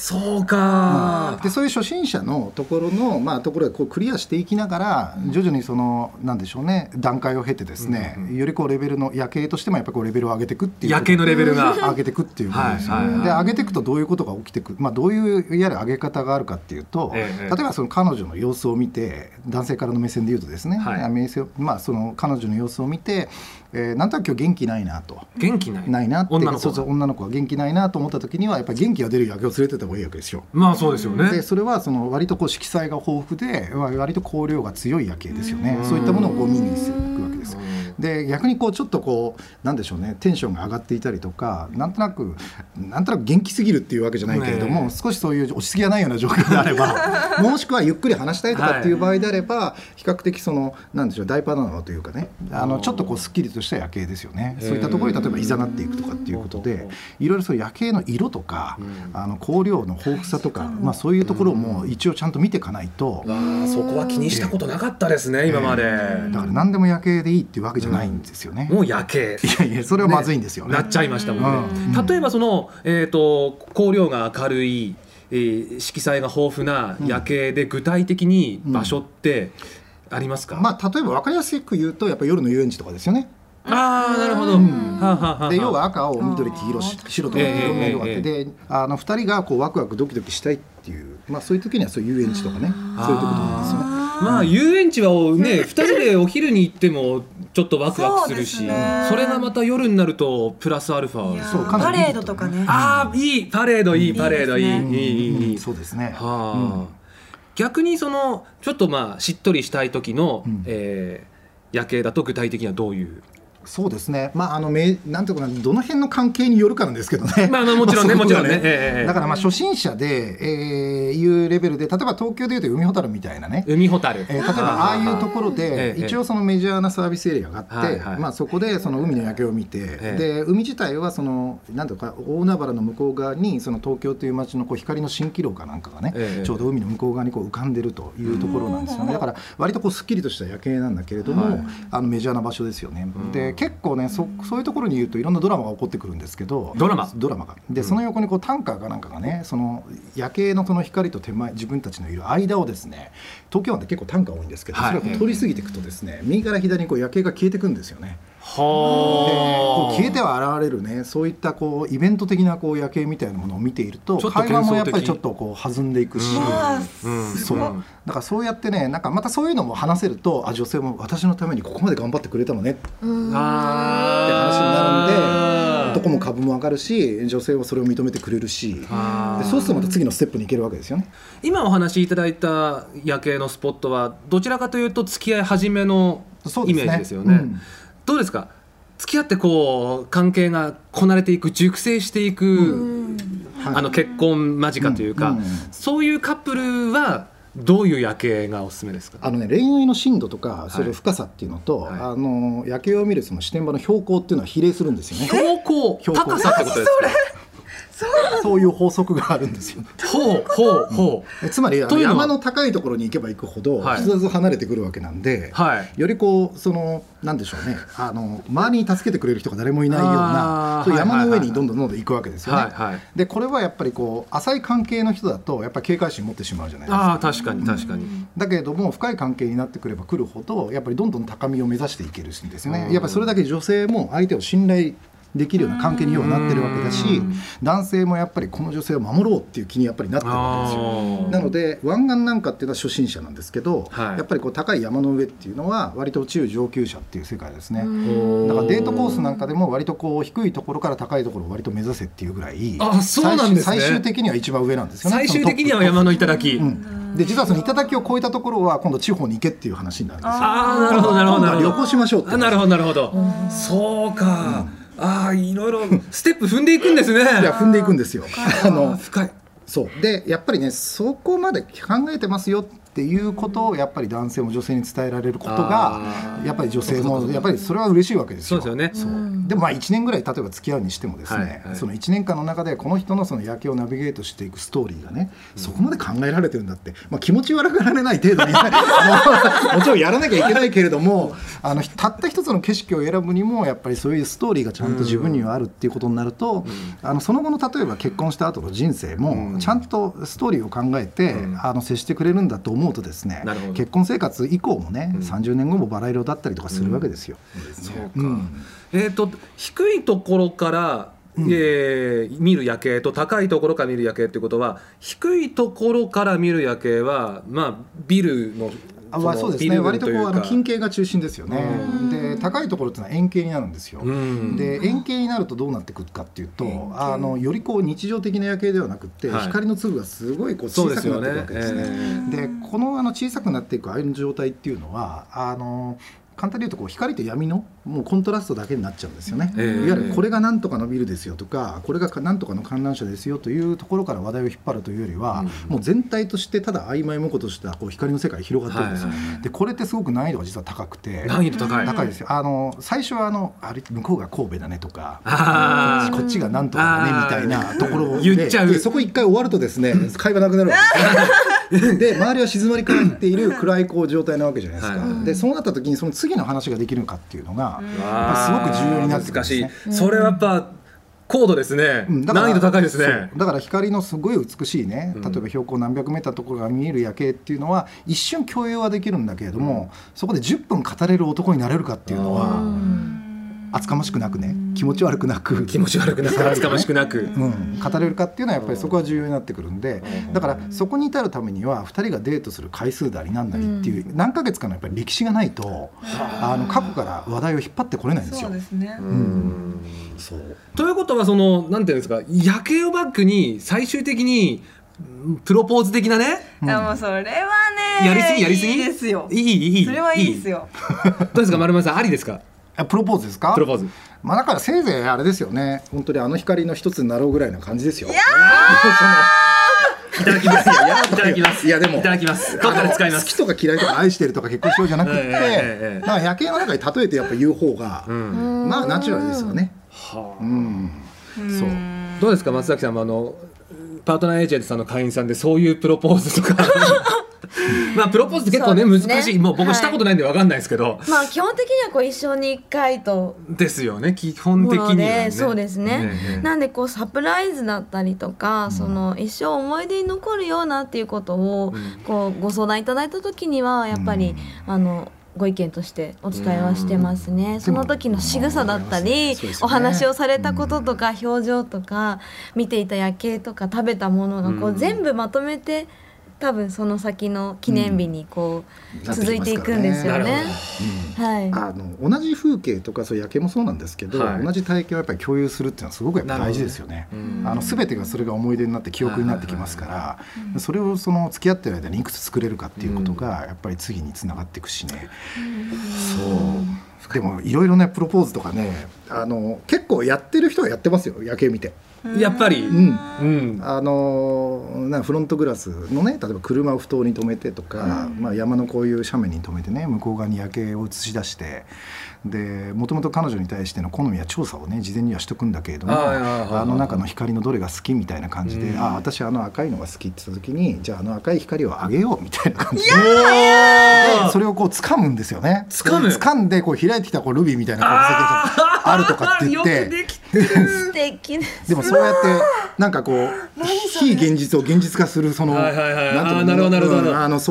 そうか。でそういう初心者のところの、まあ、ところでこうクリアしていきながら徐々にそのなんでしょうね段階を経てですね、よりこうレベルの夜景としてもやっぱりこうレベルを上げていくっていう夜景のレベルが。[LAUGHS] 上げていくっていうことですよね、はいはいはい。で上げていくとどういうことが起きてくる、まあ、どういういわゆる上げ方があるかっていうと、ええ例えばその彼女の様子を見て男性からの目線で言うとですね、はい。まあ、その彼女の様子を見て、えーなんとなく今日元気ないなと。元気ない？ないなって。女の子そうそう女の子が元気ないなと思った時にはやっぱり元気が出る夜景を連れてった方がいいわけですよ。まあそうですよね。でそれはその割とこう色彩が豊富でわ割と光量が強い夜景ですよね。そういったものをこう見に行くわけです。で逆にこうちょっとこうなんでしょうね。テンションが上がっていたりとかなんとなくなんとなく元気すぎるっていうわけじゃないけれども、ね少しそういう落ち着きがないような状況であれば [LAUGHS] もしくはゆっくり話したいとかっていう場合であれば、比較的そのなんでしょう大パノラマというかね。あのちょっとこうすっきりとした夜景ですよね。そういったところに例えばいざなっていくとかっていうことでいろいろそう夜景の色とか、あの光量の豊富さとか、まあ、そういうところも一応ちゃんと見ていかないと。そこは気にしたことなかったですね今まで。だから何でも夜景でいいっていうわけじゃないんですよね。もう夜景。いやいやそれはまずいんですよね。なっちゃいましたもんね、うん。例えばその、えー、と光量が明るい、えー色彩が豊富な夜景で具体的に場所ってありますか、まあ例えば分かりやすく言うとやっぱ夜の遊園地とかですよね。ああなるほど、で要は赤青緑黄色し白とかいろんな色があって、ええであの2人がこうワクワクドキドキしたいっていう、まあ、そういう時にはそういう遊園地とかねそういうところなんですよね。まあ遊園地はね2人でお昼に行ってもちょっとワクワクするしそ,、れがまた夜になるとプラスアルファ。そうかなり。パレードとかね。ああいいパレードいいパレードいいいいいい。そうですね。はあ、逆にそのちょっとまあしっとりしたい時の、うん。えー夜景だと具体的にはどういう？そうですね。まああのめなんていうかなどの辺の関係によるかなんですけどね。まああのもちろんねもちろんね。ええええだからまあ初心者で、えー、いうレベルで例えば東京でいうと海ほたるみたいなね。海ほたる、えー例えばああいうところええで一応そのメジャーなサービスエリアがあって、まあ、そこでその海の夜景を見て、ええ。で海自体はそのなんていうか大海原の向こう側にその東京という街のこう光の蜃気楼かなんかがね、ええちょうど海の向こう側にこう浮かんでるというところなんですよね。だから割とこうすっきりとした夜景なんだけれども、はい。あのメジャーな場所ですよね。ん。で結構ねそそういうところに言うといろんなドラマが起こってくるんですけどドラマ？ドラマが。でその横にこうタンカーかなんかがねその夜景のその光と手前自分たちのいる間をですね東京湾って結構タンカー多いんですけど、はい。それを通り過ぎていくとですね右から左にこう夜景が消えてくんですよね。はあ。う消えては現れるね。そういったこうイベント的なこう夜景みたいなものを見ているとちょっと会話もやっぱりちょっとこう弾んでいくし。うん。そう。うんだからそうやってねなんかまたそういうのも話せるとあ女性も私のためにここまで頑張ってくれたのね。って話になるんーで男も株も上がるし女性はそれを認めてくれるし。そうするとまた次のステップに行けるわけですよね。今お話しいただいた夜景のスポットはどちらかというと付き合い始めのイそうですね。メージですよね。うんどうですか？付き合ってこう関係がこなれていく熟成していく、はい。あの結婚間近というか、うんうんそういうカップルはどういう夜景がおすすめですか？あのね恋愛の深度とかそれ深さっていうのと、はい。あの夜景を見るその視点場の標高っていうのは比例するんですよね。標高？標高。高さってことですか？そう。いう法則があるんですよ。ほうほうほえつまり山の高いところに行けば行くほどはい。必ず離れてくるわけなんで、うはい。よりこうそのなんでしょうね。あの周りに助けてくれる人が誰もいないようなそう山の上にどんどんどんどん行くわけですよね。はいはい。でこれはやっぱりこう浅い関係の人だとやっぱり警戒心持ってしまうじゃないですか。確かに確かに、だけれども深い関係になってくればくるほどやっぱりどんどん高みを目指していけるんですようん。ねやっぱりそれだけ女性も相手を信頼できるような関係に要はなってるわけだしうん。男性もやっぱりこの女性を守ろうっていう気にやっぱりなってるわけですよ。なので湾岸なんかっていうのは初心者なんですけど、はい。やっぱりこう高い山の上っていうのは割と中上級者っていう世界ですね。おだからデートコースなんかでも割とこう低いところから高いところを割と目指せっていうぐらいあそうなんですね。最終的には一番上なんですよね。最終的には山の頂、うん、で実はその頂を越えたところは今度地方に行けっていう話になるんですよ。ああなるほどなるほど。旅行しましょうってあなるほどなるほど。そうか、ああいろいろステップ踏んでいくんですね。いや踏んでいくんですよ。ああの深い。そう。でやっぱりねそこまで考えてますよっていうことをやっぱり男性も女性に伝えられることがやっぱり女性もやっぱりそれは嬉しいわけですそうよ。ですよね、でもまあ1年ぐらい例えば付き合うにしてもですね、はいはい。その1年間の中でこの人のその夜景をナビゲートしていくストーリーがね、そこまで考えられてるんだって、まあ、気持ち悪がられない程度に [LAUGHS] もちろんやらなきゃいけないけれどもあのたった一つの景色を選ぶにもやっぱりそういうストーリーがちゃんと自分にはあるっていうことになると、あのその後の例えば結婚した後の人生もちゃんとストーリーを考えて、うん。あの接してくれるんだと思うとですね結婚生活以降もね、うん。30年後もバラ色だったりとかするわけですよ。そうえっ、と低いところから、えー見る夜景と高いところから見る夜景ってことは低いところから見る夜景はまあビルのあまあそうですね。割とこうあの近景が中心ですよね。うん。で高いところっていうのは円形になるんですよ、うん。で円形になるとどうなってくるかっていうとあのよりこう日常的な夜景ではなくって、はい。光の粒がすごいこう小さくなっていくわけですね。えでこのあの小さくなっていくああいう状態っていうのはあの簡単に言うとこう光と闇のもうコントラストだけになっちゃうんですよね、ええ。いわゆるこれがなんとかのビルですよとかこれがなんとかの観覧車ですよというところから話題を引っ張るというよりは、うん。もう全体としてただ曖昧模糊としたこう光の世界が広がってるんですよ、はいでこれってすごく難易度が実は高くて。難易度高い、高いですよ。あの最初はあのあれ向こうが神戸だねとかこっちがなんとかだねみたいなところで言っちゃう。でそこ一回終わるとですね会話なくなるわけですよ [LAUGHS] [LAUGHS] で周りは静まり返っている暗いこう状態なわけじゃないですか、はいでそうなった時にその次の話ができるかっていうのが、すごく重要になってくるんですね、それはやっぱ高度ですね、うん。難易度高いですね。だから光のすごい美しいねうん。例えば標高何百メーターのところが見える夜景っていうのは一瞬共有はできるんだけれども、そこで10分語れる男になれるかっていうのは、厚かましくなくね？気持ち悪くなく。気持ち悪くなく。[LAUGHS] 厚かましくなく、うん、語れるかっていうのはやっぱりそこは重要になってくるんで。だからそこに至るためには2人がデートする回数なりなんなりっていう何ヶ月かのやっぱり歴史がないとあ。の過去から話題を引っ張ってこれないんですよ。そう。ですね。うん。そう。ということはそのなんていうんですか夜景をバックに最終的にうんプロポーズ的なねいやもうそれはね。やりすぎやりすぎ？いいですよ。いいいい。それはいいですよ。どうですか丸丸さんありですか？あプロポーズですか？プロポーズ。まあだからせいぜいあれですよね。本当にあの光の一つになろうぐらいな感じですよ。いただきますよ。いやいただきます。いやでもいただきます。どっかで使います。好きとか嫌いとか愛してるとか結婚しようじゃなくって、ええええだから夜景の中に例えてやっぱ言う方が、うん。まあナチュラルですよね。はあ。うん、そう。どうですか松崎さんもあのパートナーエージェントさんの会員さんでそういうプロポーズとか [LAUGHS] まあプロポーズって結構ねね。難しい。もう僕はい。したことないんでわかんないですけど、まあ基本的にはこう一生に一回と。ですよね基本的にね、でそうですね。ねえなんでこうサプライズだったりとか、その一生思い出に残るようなっていうことを、うん。こうご相談いただいた時にはやっぱり、あのご意見としてお伝えはしてますね、その時の仕草だったり、ね。お話をされたこととか、表情とか見ていた夜景とか食べたものがこう、うん。全部まとめて多分その先の記念日にこう、うん。続いていくんですよね。はい。あの同じ風景とかそういう夜景もそうなんですけど、はい。同じ体験をやっぱり共有するっていうのはすごくやっぱ大事ですよね。うん。あの全てがそれが思い出になって記憶になってきますから、それをその付き合ってる間にいくつ作れるかっていうことがやっぱり次につながっていくしね。そう。でもいろいろねプロポーズとかねあの結構やってる人はやってますよ夜景見て。やっぱり、うん。うん。あのなフロントグラスのね例えば車を不当に止めてとか、まあ、山のこういう斜面に止めてね向こう側に夜景を映し出してでもともと彼女に対しての好みや調査をね事前にはしとくんだけれどもあの中の光のどれが好きみたいな感じで、うん。あ私あの赤いのが好きって言った時にじゃああの赤い光をあげようみたいな感じでそれをこう掴むんですよね。掴む？掴んでこう開いてきたこうルビーみたいなこうあるとかって言っよてくできてる。素敵です。でもそうやってなんかこう非現実を現実化するそのそ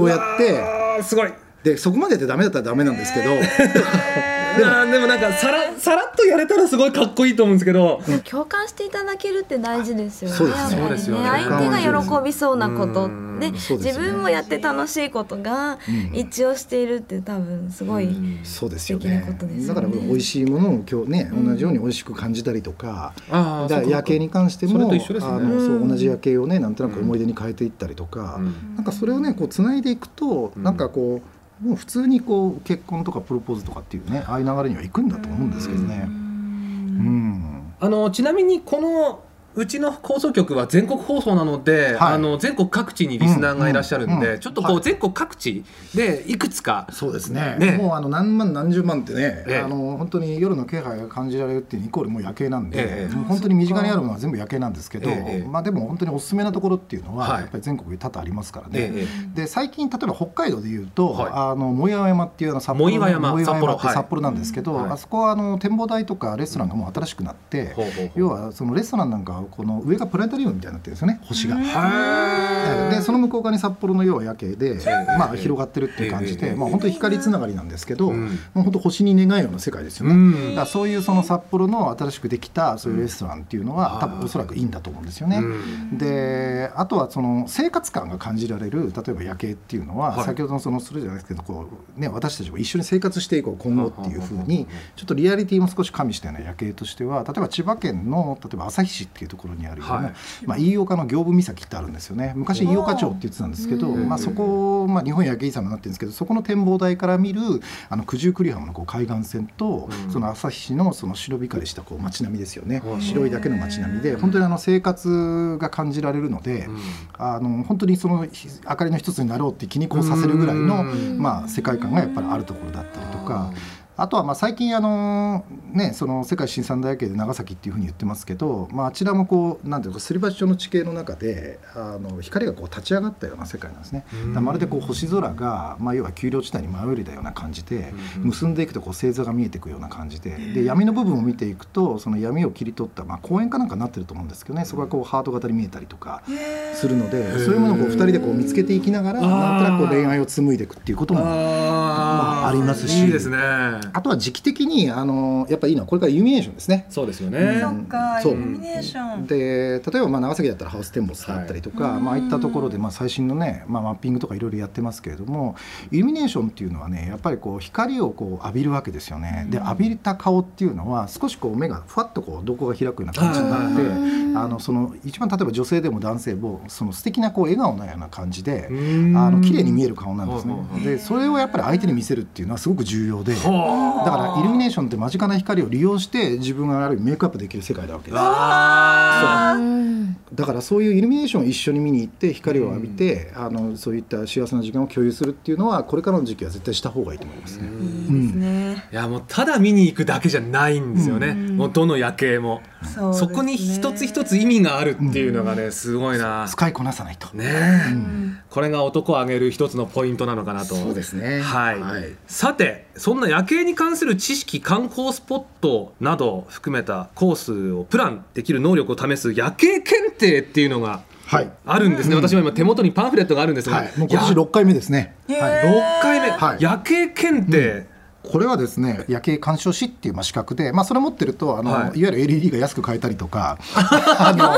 うやって。すごい。でそこまででダメだったらダメなんですけど。なでもなんかさらさらっとやれたらすごいかっこいいと思うんですけど、共感していただけるって大事ですよね。そうですね。ね。相手が喜びそうなこと。うん。でね。自分もやって楽しいことがうん。一致をしているって多分すごい、そうですよ素敵なね。ことですよね。だから美味しいものを今日ね同じように美味しく感じたりとか、あだから夜景に関してそれもと一緒ですね。あのそううん。同じ夜景をねなんとなく思い出に変えていったりとか、うん。なんかそれをねこうつないでいくと、うん。なんかこうもう普通にこう結婚とかプロポーズとかっていうねああいう流れには行くんだと思うんですけどね。うんあのちなみにこのうちの放送局は全国放送なので、はい。あの全国各地にリスナーがいらっしゃるんで、うんうん。ちょっとこう、はい。全国各地でいくつか。そうですね。ね。もうあの何万何十万ってね、ええ。あの本当に夜の気配が感じられるっていうイコールもう夜景なんで、え本当に身近にあるものは全部夜景なんですけど、ええ。まあでも本当におすすめなところっていうのは、はい。やっぱり全国に多々ありますからね。えで最近例えば北海道でいうと、はい。あの藻岩山っていうあの札幌岩山。って札幌。なんですけど、はい。あそこはあの展望台とかレストランがもう新しくなって、要はそのレストランなんかはこの上がプラネタリウムみたいになってるんですよね星が。はでその向こう側に札幌の要は夜景で、えまあ、広がってるっていう感じで、ええまあ、本当に光つながりなんですけど、うん。もう本当星に願うような世界ですよね、うん。だからそういうその札幌の新しくできたそういうレストランっていうのは、うん。多分おそらくいいんだと思うんですよね。うん。であとはその生活感が感じられる例えば夜景っていうのは、はい。先ほどのそのそれじゃないですけどこう、ね、私たちも一緒に生活していこう今後っていうふうはにちょっとリアリティも少し加味したような夜景としては例えば千葉県の例えば旭市っていうところにあるような、はい。まあ、飯岡の行部岬ってあるんですよね。昔飯岡町って言ってたんですけど、うんまあ、そこ、まあ、日本夜景遺産になってるんですけどそこの展望台から見るあの九十九里浜のこう海岸線と、うん。その旭市のその白光りしたこう街並みですよね、はい白いだけの街並みで本当にあの生活が感じられるので、うん。あの本当にそのひ明かりの一つになろうって気にこうさせるぐらいの、うん。まあ、世界観がやっぱりあるところだったりとか。あとはまあ最近あの、ね、その世界新三大夜景で長崎っていうふうに言ってますけど、まあ、あちらもこうなんていうかすり鉢状の地形の中であの光がこう立ち上がったような世界なんですね。まるでこう星空が、まあ、要は丘陵地帯に舞い降りたような感じで、うん結んでいくとこう星座が見えていくような感じでで闇の部分を見ていくとその闇を切り取った、まあ、公園かなんかになってると思うんですけどね。そこがこうハート型に見えたりとかするのでそういうものをこう2人でこう見つけていきながらなんとなく恋愛を紡いでいくっていうこともあありますし。いいですねあとは時期的にあのやっぱいいのはこれからイルミネーションですね。そうですよね。そっかイそう。ルミネーション。で例えばまあ長崎だったらハウステンボスだったりとか、はい。まあいったところでまあ最新のね、まあ、マッピングとかいろいろやってますけれどもイルミネーションっていうのはねやっぱりこう光をこう浴びるわけですよね。で浴びた顔っていうのは少しこう目がふわっとこう瞳孔が開くような感じになって、あのその一番例えば女性でも男性もその素敵なこう笑顔のような感じで。あの綺麗に見える顔なんですね。でそれをやっぱり相手に見せるっていうのはすごく重要で。ほだからイルミネーションって間近な光を利用して自分があるメイクアップできる世界なわけうです。あう。んだからそういうイルミネーションを一緒に見に行って光を浴びて、あのそういった幸せな時間を共有するっていうのはこれからの時期は絶対した方がいいと思いますね。いいですね、ーいやもうただ見に行くだけじゃないんですよね、もうどの夜景も。そね。そこに一つ一つ意味があるっていうのがねすごいな、使いこなさないと。ねえ、これが男を挙げる一つのポイントなのかなと。そうですね。はい、はい。さてそんな夜景に関する知識観光スポットなどを含めたコースをプランできる能力を試す夜景検定っていうのがはい。あるんですね、私は今手元にパンフレットがあるんですが、はい。もう今年六回目ですね。へはい。6回目、はい夜景検定、これはですね夜景鑑賞士っていうまあ資格で、まあ、それ持ってるとあの、はい。い、わゆる LED が安く買えたりとか [LAUGHS] あの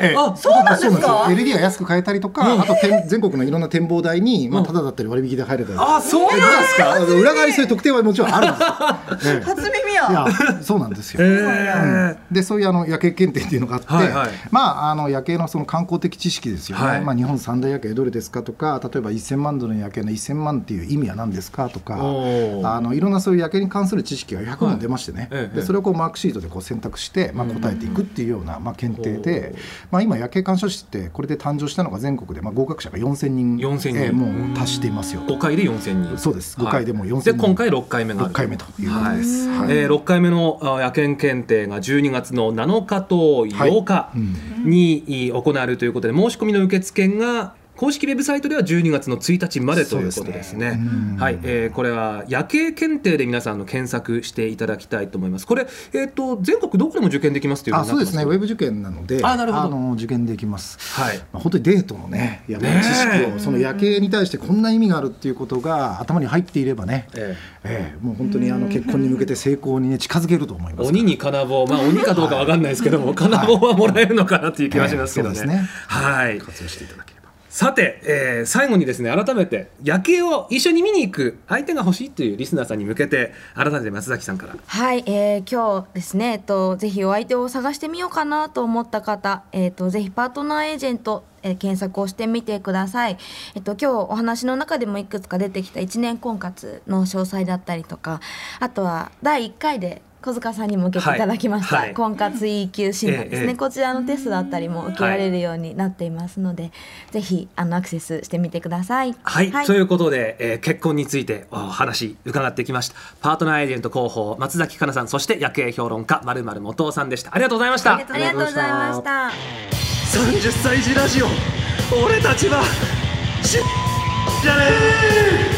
え？あそうなんですか？そうなんです。よ LED が安く買えたりとか、あと天全国のいろんな展望台に、まあ、ただだったり割引で入れたりとか、あそうなんですか、あの裏側にそういう特典はもちろんあるんですよ。ええ。初耳や。いやそうなんですよ。えーでそういうあの夜景検定っていうのがあって、はいはい。まああの夜景のその観光的知識ですよね、はい。まあ、日本三大夜景どれですかとか例えば1000万ドルの夜景の1000万っていう意味は何ですかとかあのいろんなそういう夜景に関する知識が100問出ましてね、ええでそれをこうマークシートでこう選択して、まあ、答えていくっていうような、まあ、検定で、まあ、今夜景鑑賞士ってこれで誕生したのが全国で、まあ、合格者が4000人4000人。ええもう達していますよ。5回で4000人。そうです。はい。5回でもう4000人。で今回6回目がある。6回目ということです。はい。えー、6回目のあ夜検検定が12月の7日と8日に、い行われるということで申し込みの受付が公式ウェブサイトでは12月の1日までということですね。すねうんはい、えーこれは夜景検定で皆さんの検索していただきたいと思います。これえっ、と全国どこでも受験できますというあそうですねウェブブ受験なのであなるほどの受験できます。はい。まあ本当にデートのねや知識をその夜景に対してこんな意味があるっていうことが頭に入っていればね、えええもう本当にあの結婚に向けて成功にね近づけると思います鬼に金棒、まあ鬼かどうかわかんないですけども、金棒はもらえるのかなっていう気がしますけどね。ええそうですねはい。活用していただければ。さて、えー最後にですね改めて夜景を一緒に見に行く相手が欲しいというリスナーさんに向けて改めて松崎さんからはい、えー今日ですね、えっと、ぜひお相手を探してみようかなと思った方、えっと、ぜひパートナーエージェント、えー検索をしてみてください。えっと、今日お話の中でもいくつか出てきた1年婚活の詳細だったりとか、あとは第1回で小塚さんにも受けていただきました、はい。はい。婚活 E 級診断ですね、ええこちらのテストだったりも受けられるようになっていますので、ぜひあのアクセスしてみてください。はい、ということで、えー結婚についてお話伺ってきました。パートナーエージェント広報松崎かなさんそして夜景評論家まるまる元尾さんでした。ありがとうございました。ありがとうございました。30歳児ラジオ俺たちはしじゃね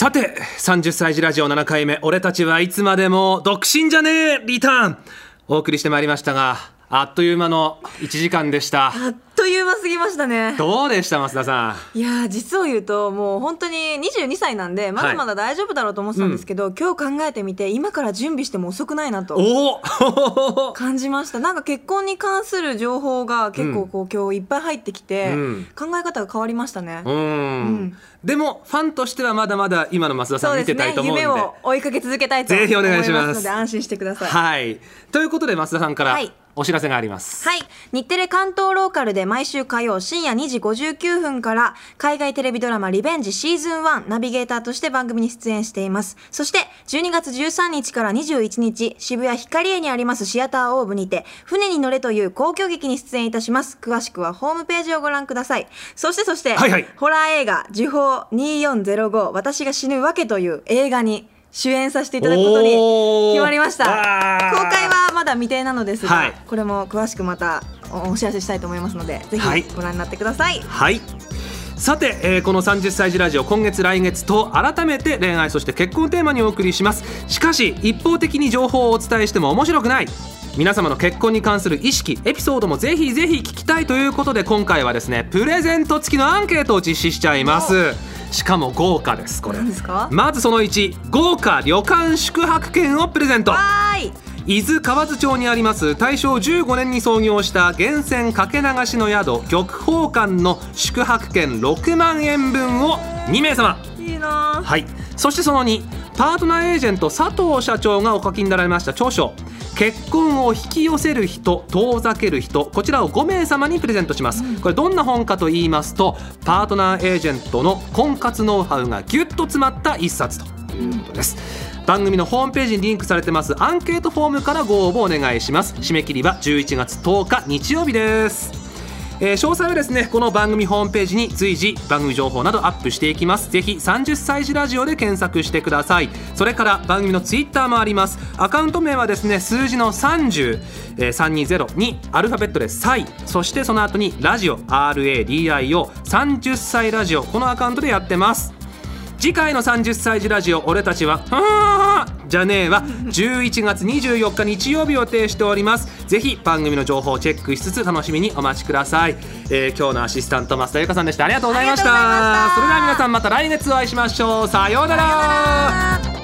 さて30歳児ラジオ7回目俺たちはいつまでも独身じゃねえリターン。お送りしてまいりましたがあっという間の1時間でした。という間すぎましたね。どうでした増田さん？いやー実を言うともう本当に22歳なんでまだまだ大丈夫だろうと思ってたんですけど、今日考えてみて今から準備しても遅くないなと [LAUGHS] 感じました。なんか結婚に関する情報が結構こう、今日いっぱい入ってきて、うん。考え方が変わりましたね、うん、ん。でもファンとしてはまだまだ今の増田さん見てたいと思うんで。夢を追いかけ続けたいと思ぜひお願いします。安心してください。はい。ということで増田さんからはい。お知らせがあります、はい。日テレ関東ローカルで毎週火曜深夜2時59分から海外テレビドラマリベンジシーズン1ナビゲーターとして番組に出演しています。そして12月13日から21日渋谷ヒカリエにありますシアターオーブにて船に乗れという公共劇に出演いたします。詳しくはホームページをご覧ください。そしてそして、はいはいホラー映画呪法2405私が死ぬわけという映画に主演させていただくことに決まりました。公開はまだ未定なのですが、はい。これも詳しくまたおお知らせしたいと思いますのでぜはい。ひご覧になってください。はい。さて、えーこの30歳児ラジオ今月来月と改めて恋愛そして結婚をテーマにお送りします。しかし一方的に情報をお伝えしても面白くない。皆様の結婚に関する意識エピソードもぜひぜひ聞きたいということで今回はですねプレゼント付きのアンケートを実施しちゃいますしかも豪華ですこれ。何ですか？まずその1豪華旅館宿泊券をプレゼント。伊豆河津町にあります大正15年に創業した源泉かけ流しの宿玉宝館の宿泊券6万円分を2名様。いいな。はい。そしてその2パートナーエージェント佐藤社長がお書きになられました長所結婚を引き寄せる人遠ざける人こちらを5名様にプレゼントします、これどんな本かと言いますとパートナーエージェントの婚活ノウハウがギュッと詰まった一冊ということです、番組のホームページにリンクされてますアンケートフォームからご応募お願いします。締め切りは11月10日日曜日ですえー詳細はですねこの番組ホームページに随時番組情報などアップしていきます。ぜひ30歳児ラジオで検索してください。それから番組のツイッターもあります。アカウント名はですね数字の30、えー320にアルファベットで「サイ」そしてその後にラジオ RADIO30 歳ラジオ。このアカウントでやってます。次回の30歳児ラジオ俺たちは「はーじゃねえわ」11月24日日曜日を予定しております。ぜひ番組の情報をチェックしつつ楽しみにお待ちください、えー今日のアシスタント増田由香さんでした。ありがとうございました。それでは皆さんまた来月お会いしましょう。さようなら。さようなら